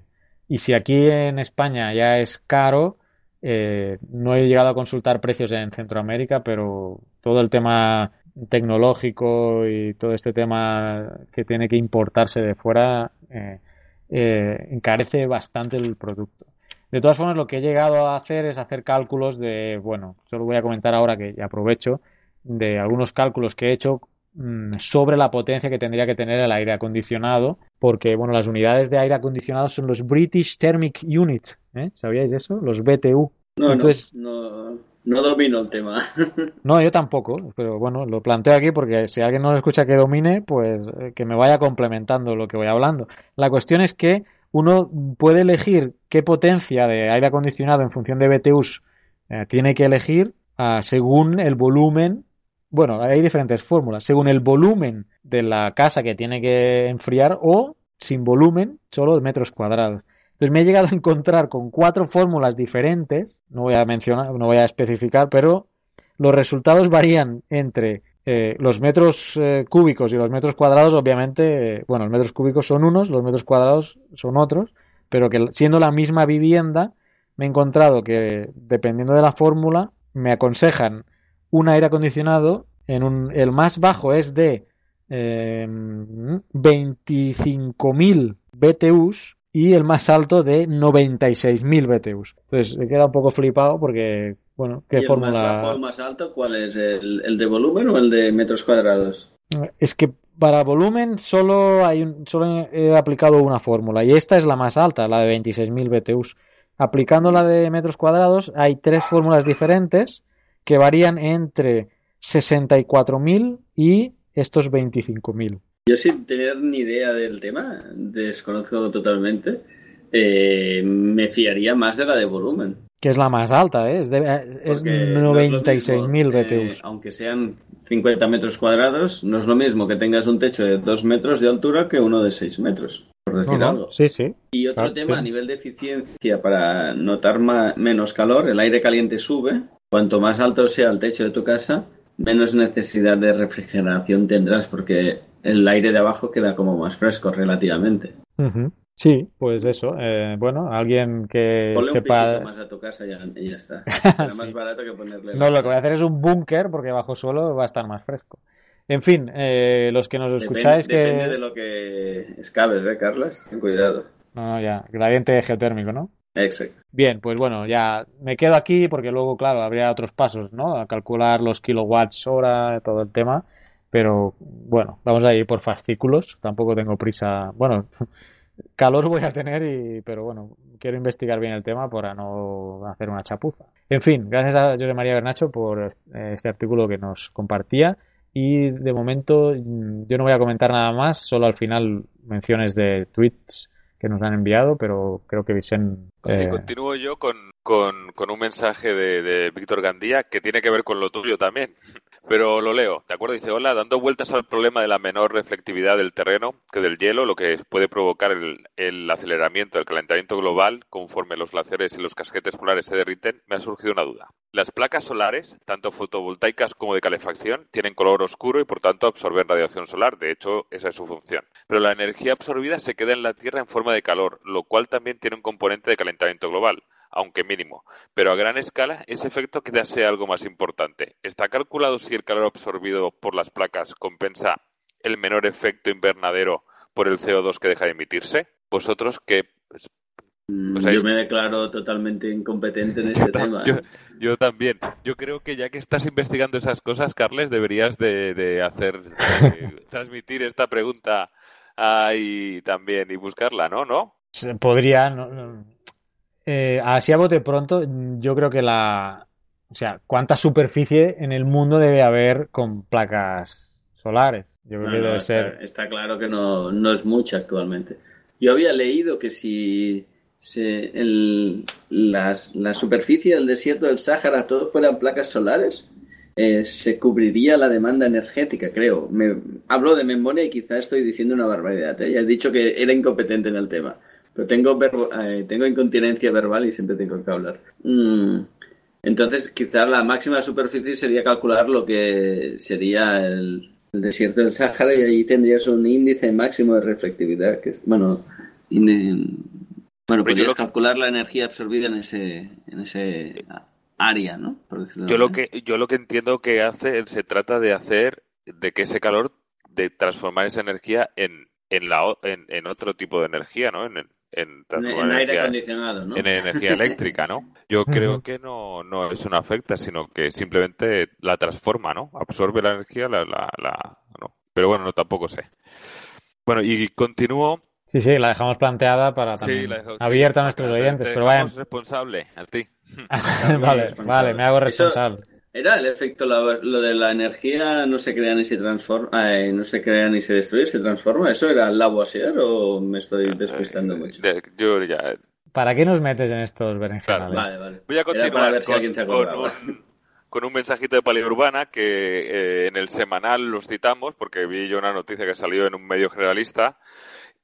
y si aquí en España ya es caro, eh, no he llegado a consultar precios en Centroamérica, pero todo el tema tecnológico y todo este tema que tiene que importarse de fuera eh, eh, encarece bastante el producto. De todas formas, lo que he llegado a hacer es hacer cálculos de, bueno, solo voy a comentar ahora que aprovecho, de algunos cálculos que he hecho sobre la potencia que tendría que tener el aire acondicionado, porque, bueno, las unidades de aire acondicionado son los British Thermic Unit, ¿eh? ¿sabíais eso? Los BTU. No, Entonces, no, no, no domino el tema. No, yo tampoco, pero bueno, lo planteo aquí porque si alguien no lo escucha que domine, pues eh, que me vaya complementando lo que voy hablando. La cuestión es que uno puede elegir qué potencia de aire acondicionado en función de BTUs eh, tiene que elegir ah, según el volumen. Bueno, hay diferentes fórmulas. Según el volumen de la casa que tiene que enfriar o sin volumen, solo metros cuadrados. Entonces me he llegado a encontrar con cuatro fórmulas diferentes, no voy a mencionar, no voy a especificar, pero los resultados varían entre eh, los metros eh, cúbicos y los metros cuadrados, obviamente, eh, bueno, los metros cúbicos son unos, los metros cuadrados son otros, pero que siendo la misma vivienda, me he encontrado que dependiendo de la fórmula, me aconsejan un aire acondicionado, en un, el más bajo es de eh, 25.000 BTUs y el más alto de 96.000 BTUs. Entonces, he quedado un poco flipado porque, bueno, ¿qué ¿Y el fórmula? más bajo el más alto cuál es? ¿El, el de volumen o el de metros cuadrados? Es que para volumen solo hay un, solo he aplicado una fórmula y esta es la más alta, la de 26.000 BTUs. Aplicando la de metros cuadrados hay tres fórmulas diferentes que varían entre 64.000 y estos 25.000. Yo sin tener ni idea del tema, desconozco totalmente, eh, me fiaría más de la de volumen. Que es la más alta, ¿eh? es, de, es Porque no es lo 96.000 mismo, eh, BTUs. aunque sean 50 metros cuadrados, no es lo mismo que tengas un techo de 2 metros de altura que uno de 6 metros, por decir No, no, algo. Sí, sí. Y otro Claro, tema sí. a nivel de eficiencia para notar ma- menos calor, el aire caliente sube. Cuanto más alto sea el techo de tu casa, menos necesidad de refrigeración tendrás porque el aire de abajo queda como más fresco relativamente. Sí, pues eso. eh, bueno, alguien que Ponle un sepa. pisito más a tu casa y ya, ya está. Más Sí. barato que ponerle... No, lo que voy a hacer es un búnker porque bajo suelo va a estar más fresco. En fin, eh, los que nos Depende, escucháis que... depende de lo que escabes, ¿eh, Carlos? Ten cuidado. No, no, ya, gradiente geotérmico, ¿no? Exacto. Bien, pues bueno, ya me quedo aquí porque luego, claro, habría otros pasos, ¿no? A calcular los kilowatts hora, todo el tema. Pero bueno, vamos a ir por fascículos. Tampoco tengo prisa. Bueno, calor voy a tener, y, pero bueno, quiero investigar bien el tema para no hacer una chapuza. En fin, gracias a José María Bernacho por este artículo que nos compartía. Y de momento yo no voy a comentar nada más, solo al final menciones de tweets que nos han enviado, pero creo que Vicente Sí, eh, continúo yo con, con, con un mensaje de, de Víctor Gandía que tiene que ver con lo tuyo también. Pero lo leo, ¿de acuerdo? Dice, hola, dando vueltas al problema de la menor reflectividad del terreno que del hielo, lo que puede provocar el, el aceleramiento del calentamiento global conforme los glaciares y los casquetes polares se derriten, me ha surgido una duda. Las placas solares, tanto fotovoltaicas como de calefacción, tienen color oscuro y por tanto absorben radiación solar. De hecho, esa es su función. Pero la energía absorbida se queda en la Tierra en forma de calor, lo cual también tiene un componente de calentamiento global, aunque mínimo. Pero a gran escala, ese efecto queda sea algo más importante. ¿Está calculado si el calor absorbido por las placas compensa el menor efecto invernadero por el CO2 que deja de emitirse? ¿Vosotros qué? Mm, O sea, yo me declaro totalmente incompetente en este tema. yo- ¿eh? yo también. Yo creo que ya que estás investigando esas cosas, Carles, deberías de, de hacer de transmitir esta pregunta ahí también y buscarla, ¿no? ¿No? se podría, no- no- eh, así a bote pronto, yo creo que la, o sea, ¿cuánta superficie en el mundo debe haber con placas solares? Yo creo No, que no, debe está, ser, está claro que no, no es mucho actualmente. Yo había leído que si se, el, las- la superficie del desierto del Sáhara, todo fueran placas solares, eh, se cubriría la demanda energética, creo. Me, hablo de memoria y quizá estoy diciendo una barbaridad. ¿eh? Ya he dicho que era incompetente en el tema, pero tengo, verbo- eh, tengo incontinencia verbal y siempre tengo que hablar. Mm, entonces, quizá la máxima superficie sería calcular lo que sería el, el desierto del Sáhara y ahí tendrías un índice máximo de reflectividad, que es, bueno, in- bueno, yo podrías lo- calcular la energía absorbida en ese, en ese área, ¿no? Por Yo lo que yo lo que entiendo que hace se trata de hacer de que ese calor de transformar esa energía en en la en, en otro tipo de energía, ¿no? En, en, en aire energía- acondicionado, ¿no? en energía eléctrica, ¿no? Yo creo que no, no eso no afecta, sino que simplemente la transforma, ¿no? Absorbe la energía, la, la, la- no. Pero bueno, no tampoco sé. Bueno, y continúo. Sí, sí, la dejamos planteada para Sí, también la dejo- sí. abierta a nuestros Te- oyentes, te pero vayan. responsable a ti. vale, vale, me hago Eso- responsable. Era el efecto, la- lo de la energía no se crea ni se transforma, eh, no se crea ni se destruye, se transforma. ¿Eso era Lavoisier o me estoy despistando mucho? Yo ya. ¿Para qué nos metes en estos berenjenales? Vale, vale. Voy a para continuar ver si con, se un, con un mensajito de Paleourbana que eh, en el semanal los citamos porque vi yo una noticia que salió en un medio generalista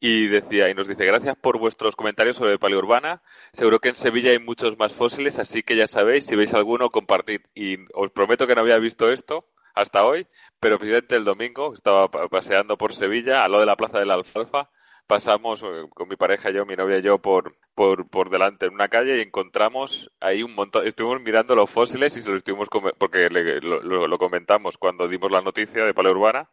y decía y nos dice gracias por vuestros comentarios sobre Paleourbana. Seguro que en Sevilla hay muchos más fósiles, así que ya sabéis si veis alguno compartid. Y os prometo que no había visto esto hasta hoy, pero precisamente el domingo estaba pa- paseando por Sevilla al lado de la Plaza de la Alfalfa pasamos eh, con mi pareja, yo, mi novia y yo por, por, por delante en una calle y encontramos ahí un montón. Estuvimos mirando los fósiles y se los estuvimos porque le- lo, lo- lo comentamos cuando dimos la noticia de Paleourbana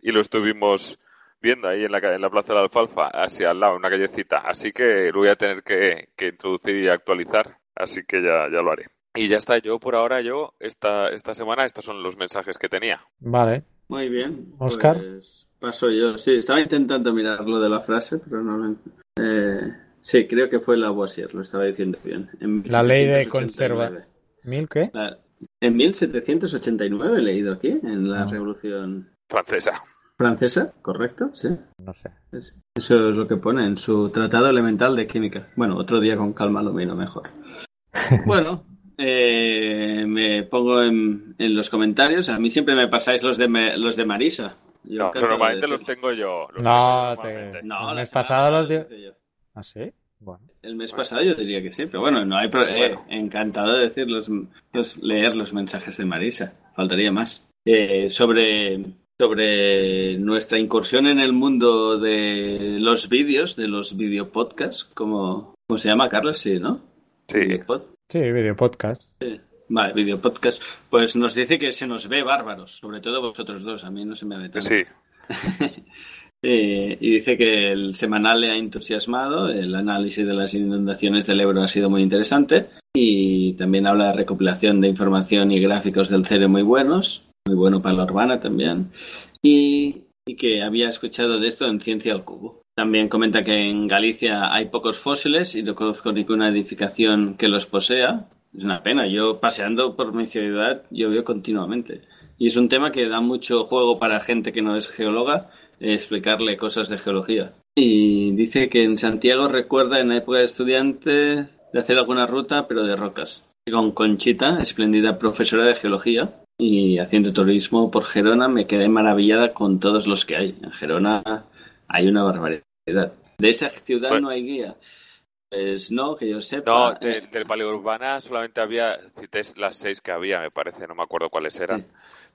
y lo estuvimos viendo ahí en la, en la Plaza de la Alfalfa, hacia al lado, en una callecita. Así que lo voy a tener que, que introducir y actualizar, así que ya, ya lo haré. Y ya está, yo por ahora, yo, esta, esta semana, estos son los mensajes que tenía. Vale. Muy bien. Óscar. Pues paso yo. Sí, estaba intentando mirar lo de la frase, pero no eh, Sí, creo que fue Lavoisier, lo estaba diciendo bien. En La ley de 1789. conserva- ¿Mil qué? La- En 1789 he leído aquí, en la Ah. Revolución Francesa. Francesa, ¿correcto? Sí. No sé. Es- Eso es lo que pone en su Tratado Elemental de Química. Bueno, otro día con calma lo miro mejor. Bueno, eh, me pongo en, en los comentarios. A mí siempre me pasáis los de, me- los de Marisa. Yo No, encantado normalmente de los tengo yo. los No, tengo te-. No, El mes pasado los dio- yo. ¿Ah, sí? Bueno. El mes pasado yo diría que sí, pero bueno, no hay pro- eh, encantado de decir los, los- leer los mensajes de Marisa. Faltaría más. Eh, sobre, sobre nuestra incursión en el mundo de los vídeos, de los videopodcasts, como ¿cómo se llama, Carlos? Sí, ¿no? Sí. Videopod. Sí, video podcast. Vale, videopodcast. Pues nos dice que se nos ve bárbaros, sobre todo vosotros dos. A mí no se me ve tanto. Sí, Eh, y dice que el semanal le ha entusiasmado, el análisis de las inundaciones del Ebro ha sido muy interesante y también habla de recopilación de información y gráficos del CERE muy buenos, muy bueno para la urbana también, y, que había escuchado de esto en Ciencia al Cubo. También comenta que en Galicia hay pocos fósiles y no conozco ninguna edificación que los posea. Es una pena, yo paseando por mi ciudad yo veo continuamente. Y es un tema que da mucho juego para gente que no es geóloga explicarle cosas de geología. Y dice que en Santiago recuerda en la época de estudiante de hacer alguna ruta, pero de rocas. Con Conchita, espléndida profesora de geología, y haciendo turismo por Gerona, me quedé maravillada con todos los que hay. En Gerona hay una barbaridad. De esa ciudad Bueno. no hay guía. Pues no, que yo No, sepa. de- eh, del Paleourbana solamente había, las seis que había, me parece, no me acuerdo cuáles eran. Sí.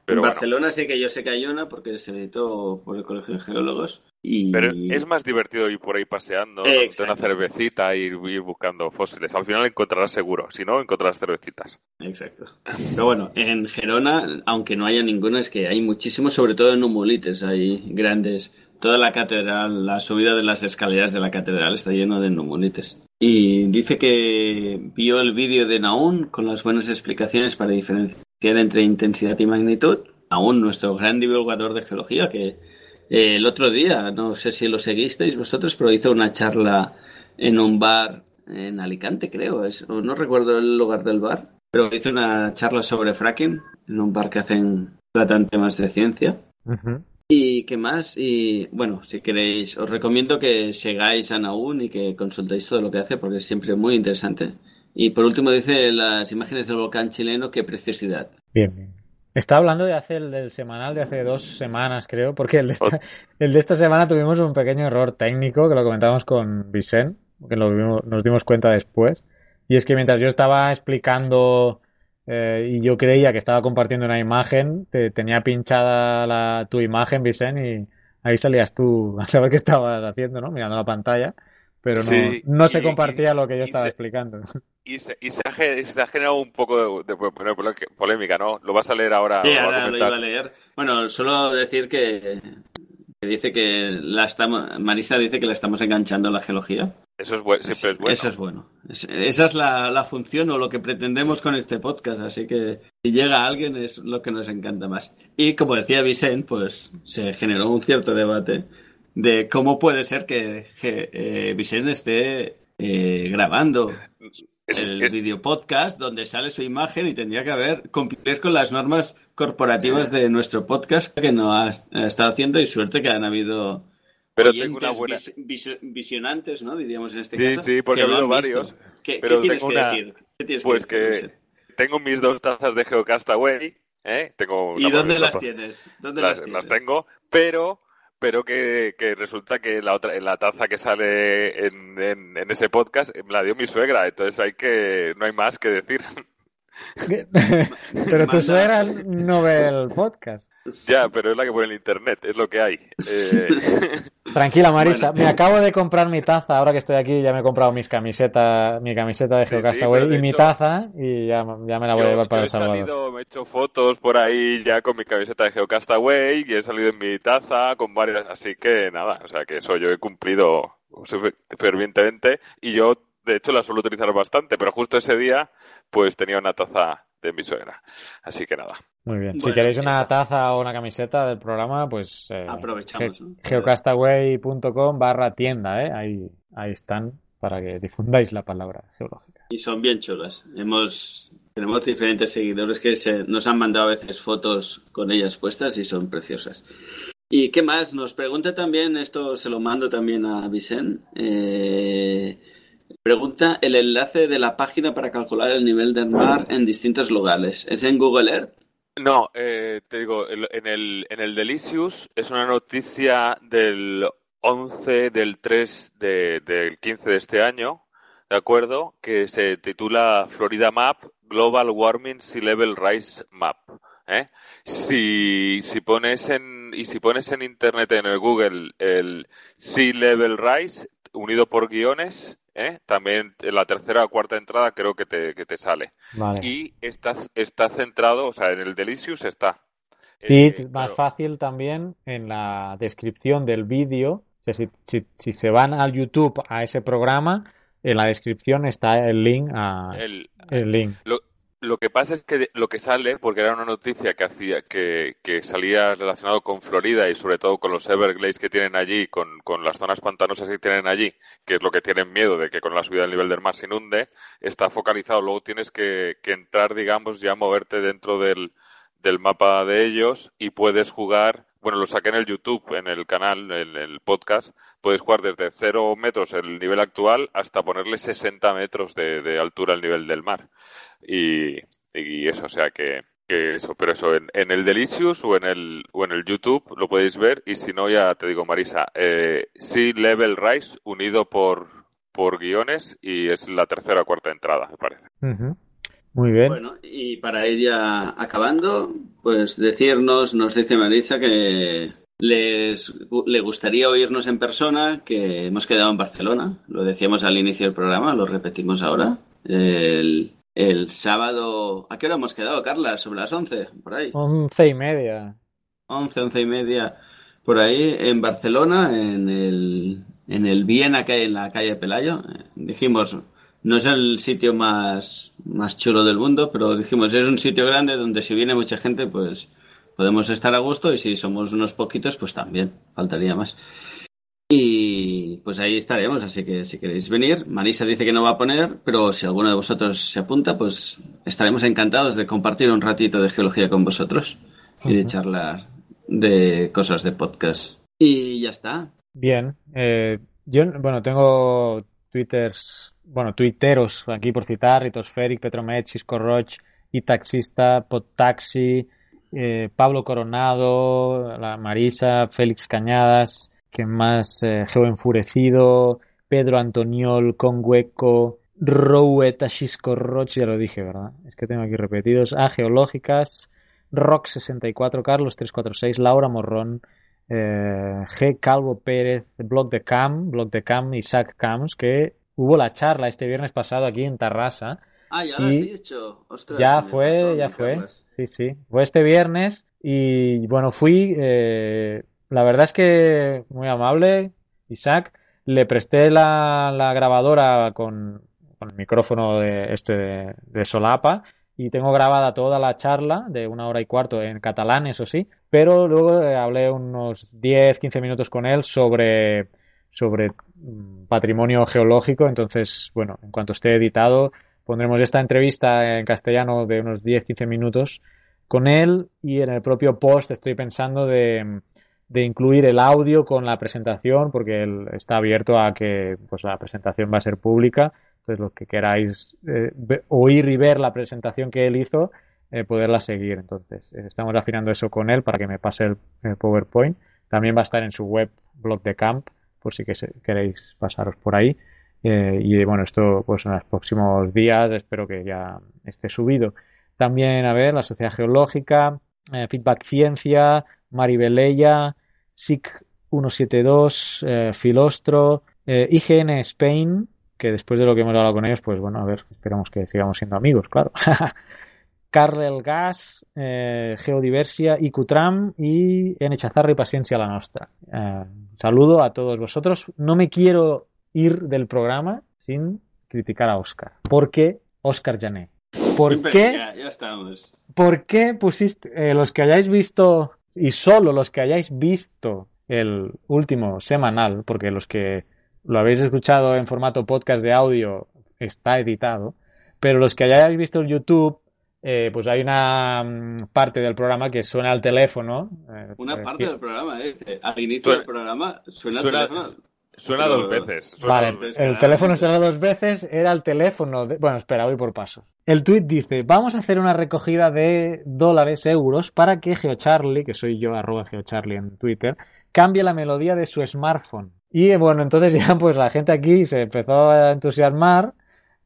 Pero en bueno, Barcelona sí que yo sé que hay una porque se editó por el Colegio de Geólogos. Y... pero es más divertido ir por ahí paseando, una cervecita y ir, ir buscando fósiles. Al final encontrarás seguro, si no, encontrarás cervecitas. Exacto. Pero bueno, en Gerona, aunque no haya ninguno, es que hay muchísimos, sobre todo en Numulites, hay grandes. Toda la catedral, la subida de las escaleras de la catedral está lleno de numulites. Y dice que vio el vídeo de Naún con las buenas explicaciones para diferenciar entre intensidad y magnitud. Naún, nuestro gran divulgador de geología, que eh, el otro día, no sé si lo seguisteis vosotros, pero hizo una charla en un bar en Alicante, creo. Es, no recuerdo el lugar del bar, pero hizo una charla sobre fracking en un bar que hacen tratan temas de ciencia. ¿Y qué más? Y bueno, si queréis, os recomiendo que sigáis a Naún y que consultéis todo lo que hace porque es siempre muy interesante. Y por último dice las imágenes del volcán chileno, qué preciosidad. Bien, bien. Estaba hablando de hace el del semanal de hace dos semanas, creo, porque el de esta, el de esta semana tuvimos un pequeño error técnico que lo comentamos con Vicente, que lo vimos- nos dimos cuenta después. Y es que mientras yo estaba explicando eh, y yo creía que estaba compartiendo una imagen, te, tenía pinchada la, tu imagen, Vicente, y ahí salías tú a saber qué estabas haciendo, ¿no? Mirando la pantalla, pero no, Sí, no se y- compartía y- lo que yo estaba se- explicando. Y se, y se ha, ge- se ha generado un poco de, polémica, ¿no? Lo vas a leer ahora. Sí, ahora lo iba a leer. Bueno, solo decir que, que dice que la estamos, Marisa dice que la estamos enganchando a la geología. Eso es buen- siempre es bueno. Eso es bueno. Es- esa es la, la función o lo que pretendemos con este podcast. Así que si llega alguien es lo que nos encanta más. Y como decía Vicente, pues se generó un cierto debate de cómo puede ser que, que eh, Vicente esté eh, grabando el es- video podcast donde sale su imagen y tendría que haber cumplir con las normas corporativas de nuestro podcast que no ha, ha estado haciendo y suerte que han habido Pero oyentes tengo una buena. vis- vis- visionantes, ¿no? Diríamos en este Sí, caso. sí, porque que ha habido visto. varios, ¿Qué, pero qué tienes tengo que una- decir? ¿Qué tienes Pues que decir, que tengo mis dos tazas de Geocastaway, ¿eh? Tengo ¿Y dónde las tienes? ¿Dónde las, las, las tienes? tengo, pero pero que, que resulta que la otra la taza que sale en, en, en ese podcast la dio mi suegra, entonces hay que no hay más que decir. Pero tu suegra no ve el podcast. ya, pero es la que pone en internet, es lo que hay. Eh, Tranquila, Marisa. Bueno. Me acabo de comprar mi taza. Ahora que estoy aquí, ya me he comprado mis camiseta, mi camiseta de Sí, sí, Geocastaway pero de y mi hecho- taza y ya, ya me la voy a llevar para yo El he Salvador. salido, me he hecho fotos por ahí ya con mi camiseta de Geocastaway y he salido en mi taza con varias, así que nada, o sea que eso yo he cumplido fervientemente y yo de hecho la suelo utilizar bastante, pero justo ese día pues tenía una taza de mi suegra, así que nada. Muy bien. si queréis una taza o una camiseta del programa, pues eh, Aprovechamos, geocastaway.com barra tienda, ¿eh? Ahí, ahí están para que difundáis la palabra geológica. Y son bien chulas. Hemos, tenemos diferentes seguidores que se, nos han mandado a veces fotos con ellas puestas y son preciosas. ¿Y qué más? Nos pregunta también, esto se lo mando también a Vicente, eh, pregunta el enlace de la página para calcular el nivel del mar en distintos lugares. ¿Es en Google Earth? No, eh, te digo, en el, en el Delicious es una noticia del 11 del 3 de- del 15 de este año, ¿de acuerdo? Que se titula Florida Map Global Warming Sea Level Rise Map. ¿eh? Si, si pones en, y si pones en internet en el Google el Sea Level Rise unido por guiones, ¿eh? también en la tercera o cuarta entrada creo que te, que te sale. Vale. Y está, está centrado, o sea, en el Delicious está. Y Eh, más claro, fácil también en la descripción del vídeo. O sea, si, si- si se van al YouTube a ese programa, en la descripción está el link a el- el link. lo, lo que pasa es que lo que sale, porque era una noticia que hacía que, que salía relacionado con Florida y sobre todo con los Everglades que tienen allí, con, con las zonas pantanosas que tienen allí, que es lo que tienen miedo de que con la subida del nivel del mar se inunde, está focalizado. Luego tienes que, que entrar, digamos, ya moverte dentro del, mapa de ellos y puedes jugar, bueno, lo saqué en el YouTube, en el canal, en el podcast, puedes jugar desde 0 metros el nivel actual hasta ponerle 60 metros de, de altura al nivel del mar. Y, y eso, o sea que, que eso, pero eso, en, en el Delicious o en el, o en el YouTube lo podéis ver y si no, ya te digo, Marisa, eh, Sea Level Rise unido por, por guiones y es la tercera o cuarta entrada, me parece. Muy bien. Bueno, y para ir ya acabando, pues decirnos, nos dice Marisa que les le gustaría oírnos en persona, que hemos quedado en Barcelona, lo decíamos al inicio del programa, lo repetimos ahora. El, el sábado, ¿a qué hora hemos quedado, Carla? Sobre las 11, por ahí. Once y media. 11, 11 y media, por ahí en Barcelona, en el, en el Viena que hay en la calle Pelayo. Eh, Dijimos, no es el sitio más, más chulo del mundo, pero dijimos, es un sitio grande donde si viene mucha gente, pues podemos estar a gusto y si somos unos poquitos, pues también, faltaría más. Y pues ahí estaremos, así que si queréis venir, Marisa dice que no va a poner, pero si alguno de vosotros se apunta, pues estaremos encantados de compartir un ratito de geología con vosotros y de charlar de cosas de podcast. Y ya está. Bien. Eh, yo, bueno, tengo twitters, bueno, twitteros aquí por citar, Ritosferic, Petromet, Chisco Roch, y Taxista, Podtaxi, eh, Pablo Coronado, la Marisa, Félix Cañadas, que más? Eh, Geo Enfurecido, Pedro Antoniol, Conhueco, Roueta Chisco Roch, ya lo dije, ¿verdad? Es que tengo aquí repetidos. A Geológicas, Rock64, Carlos 346, Laura Morrón, eh, G. Calvo Pérez, Blog de Cam, Blog de Cam, Isaac Cams, que hubo la charla este viernes pasado aquí en Tarrasa. Ah, ya lo has dicho. Ostras, ya fue, pasó, ya fue. Sí, sí. Fue este viernes y bueno, fui. eh, la verdad es que muy amable, Isaac. Le presté la, grabadora con, el micrófono de, este de, de solapa y tengo grabada toda la charla de una hora y cuarto en catalán, eso sí, pero luego eh, hablé unos 10, 15 minutos con él sobre, sobre mm, patrimonio geológico, entonces, bueno, en cuanto esté editado, pondremos esta entrevista en castellano de unos 10, 15 minutos con él y en el propio post estoy pensando de, de incluir el audio con la presentación porque él está abierto a que pues la presentación va a ser pública. Entonces los que queráis eh, oír y ver la presentación que él hizo eh, poderla seguir. Entonces eh, estamos afinando eso con él para que me pase el, PowerPoint. También va a estar en su web blog de camp por si que se- queréis pasaros por ahí. Eh, y bueno esto pues en los próximos días espero que ya esté subido. También, a ver, la Sociedad Geológica, Feedback Ciencia, Maribeleya, SIC 172, eh, Filostro, eh, IGN Spain, que después de lo que hemos hablado con ellos, pues bueno, a ver, esperamos que sigamos siendo amigos, claro. Carrel Gas, eh, Geodiversia, IQTram y N Chazarra y Paciencia la Nostra. Eh, saludo a todos vosotros. No me quiero ir del programa sin criticar a Oscar. ¿Por qué Oscar Jané? ¿Por qué? Ya, ya estamos. ¿Por qué pusiste, eh, los que hayáis visto, y solo los que hayáis visto el último semanal, porque los que lo habéis escuchado en formato podcast de audio está editado, pero los que hayáis visto el YouTube, eh, pues hay una mm, parte del programa que suena al teléfono. eh, Una eh, parte que- del programa, ¿eh? Al inicio Suena- del programa suena, suena- el teléfono. Suena dos veces. suena Vale, dos veces. el teléfono suena dos veces, era el teléfono de... Bueno, espera, voy por pasos. El tweet dice, vamos a hacer una recogida de dólares, euros, para que GeoCharlie, que soy yo, arroba GeoCharlie en Twitter, cambie la melodía de su smartphone. Y bueno, entonces ya pues la gente aquí se empezó a entusiasmar.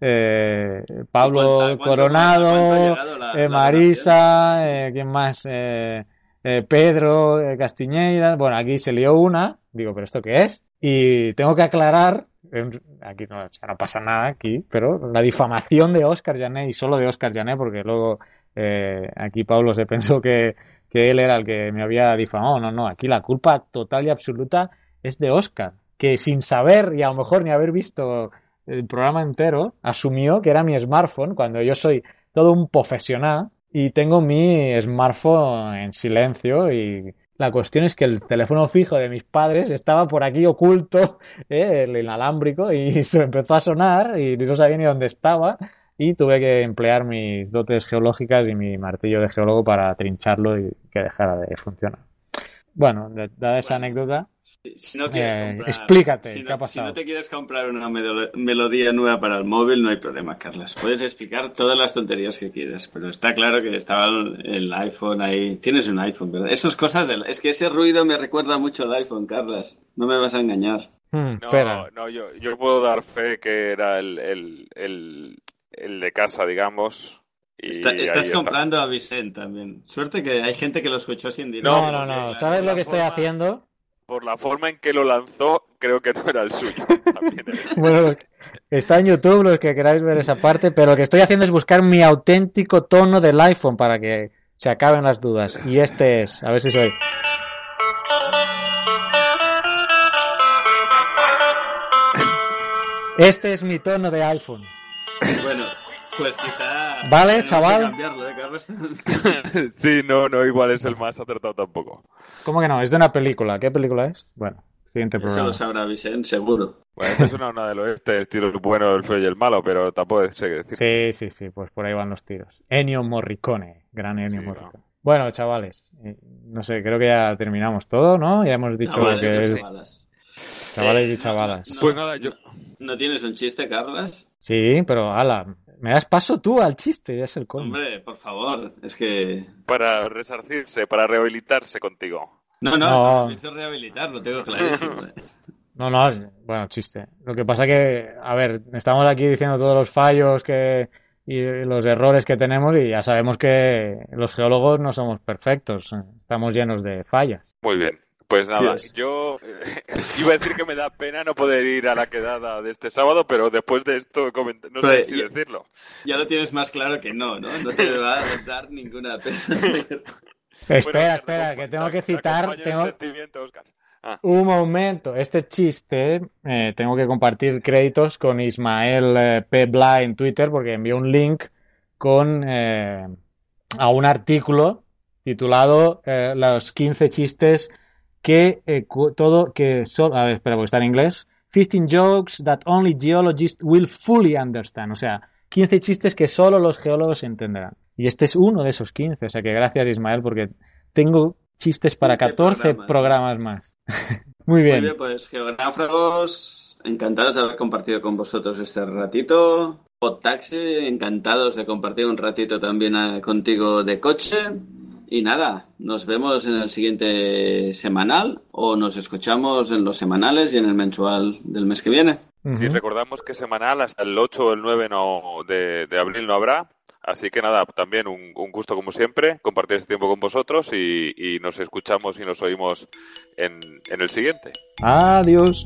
Eh, Pablo ¿Cuánta- cuánto- Coronado, la- eh, Marisa, eh, ¿quién más? Eh, eh, Pedro eh, Castiñeira. Bueno, aquí se lió una. Digo, ¿pero esto qué es? Y tengo que aclarar, eh, aquí no, no pasa nada aquí, pero la difamación de Oscar Jané y solo de Oscar Jané, porque luego eh, aquí Pablo se pensó que, que él era el que me había difamado. No, no, aquí la culpa total y absoluta es de Oscar, que sin saber y a lo mejor ni haber visto el programa entero, asumió que era mi smartphone cuando yo soy todo un profesional y tengo mi smartphone en silencio y la cuestión es que el teléfono fijo de mis padres estaba por aquí oculto, eh, el inalámbrico, y se empezó a sonar y no sabía ni dónde estaba y tuve que emplear mis dotes geológicas y mi martillo de geólogo para trincharlo y que dejara de funcionar. Bueno, de- dada esa anécdota, Si, si no quieres Eh, comprar, explícate, si no, ¿qué ha si pasado? no te quieres comprar una melo- melodía nueva para el móvil, no hay problema, Carlas. Puedes explicar todas las tonterías que quieras, pero está claro que estaba el, el iPhone ahí. Tienes un iPhone, ¿verdad? Esas cosas, del- es que ese ruido me recuerda mucho al iPhone, Carlas. No me vas a engañar. hmm, No, espera, no, yo, yo puedo dar fe que era el, el, el, el de casa, digamos. Está- estás está. comprando a Vicente también. Suerte que hay gente que lo escuchó sin dinero. no, no, no, ¿sabes lo que estoy forma- haciendo? Por la forma en que lo lanzó, creo que no era el suyo. También era- Bueno, los que- está en YouTube los que queráis ver esa parte, pero lo que estoy haciendo es buscar mi auténtico tono del iPhone para que se acaben las dudas. Y este es, a ver si soy. Este es mi tono de iPhone. Bueno, pues quizá. Vale, chaval. cambiarlo, ¿eh, Carlos? sí, no, no, igual es el más acertado tampoco. ¿Cómo que no? Es de una película. ¿Qué película es? Bueno, siguiente Eso programa. lo sabrá Vicente, seguro. Bueno, es una, una del oeste, el bueno, el feo y el malo, pero tampoco sé qué decir. Sí, sí, sí, pues por ahí van los tiros. Ennio Morricone, gran Ennio Sí, Morricone. Bueno, chavales, eh, no sé, creo que ya terminamos todo, ¿no? Ya hemos dicho Chavales que es chavalas. chavales y Eh, chavalas. no, Pues nada, yo... ¿No tienes un chiste, Carlas? Sí, pero ala, me das paso tú al chiste, ya es el colmo. Hombre, por favor, es que... Para resarcirse, para rehabilitarse contigo. No, no, No. no. pienso rehabilitar, lo tengo clarísimo. eh. No, no, es- bueno, chiste. Lo que pasa que, a ver, estamos aquí diciendo todos los fallos que y los errores que tenemos y ya sabemos que los geólogos no somos perfectos, estamos llenos de fallas. Muy bien. Pues nada, Dios. yo eh, iba a decir que me da pena no poder ir a la quedada de este sábado, pero después de esto coment- no sé Pues, si ya- decirlo. Ya lo tienes más claro que no, ¿no? No te va a dar ninguna pena. Espera, Bueno, espera, que tengo te- que citar, tengo sentimiento, Oscar. Ah, un momento, este chiste, eh, tengo que compartir créditos con Ismael eh, P. Bla en Twitter porque envió un link con eh, a un artículo titulado eh, Los 15 chistes que eh, todo que son, a ver, espera, porque está en inglés. 15 jokes that only geologists will fully understand. O sea, 15 chistes que solo los geólogos entenderán. Y este es uno de esos 15. O sea que gracias, Ismael, porque tengo chistes para 15 14 programas. programas más. Muy Muy bien. bien, pues geográfragos, encantados de haber compartido con vosotros este ratito. Podtaxi, encantados de compartir un ratito también eh, contigo de coche. Y nada, nos vemos en el siguiente semanal o nos escuchamos en los semanales y en el mensual del mes que viene. Sí, Ujú. recordamos que semanal hasta el 8 o el 9 no, de, de abril no habrá. Así que nada, también un, un gusto como siempre compartir este tiempo con vosotros y, y nos escuchamos y nos oímos en, en el siguiente. Adiós.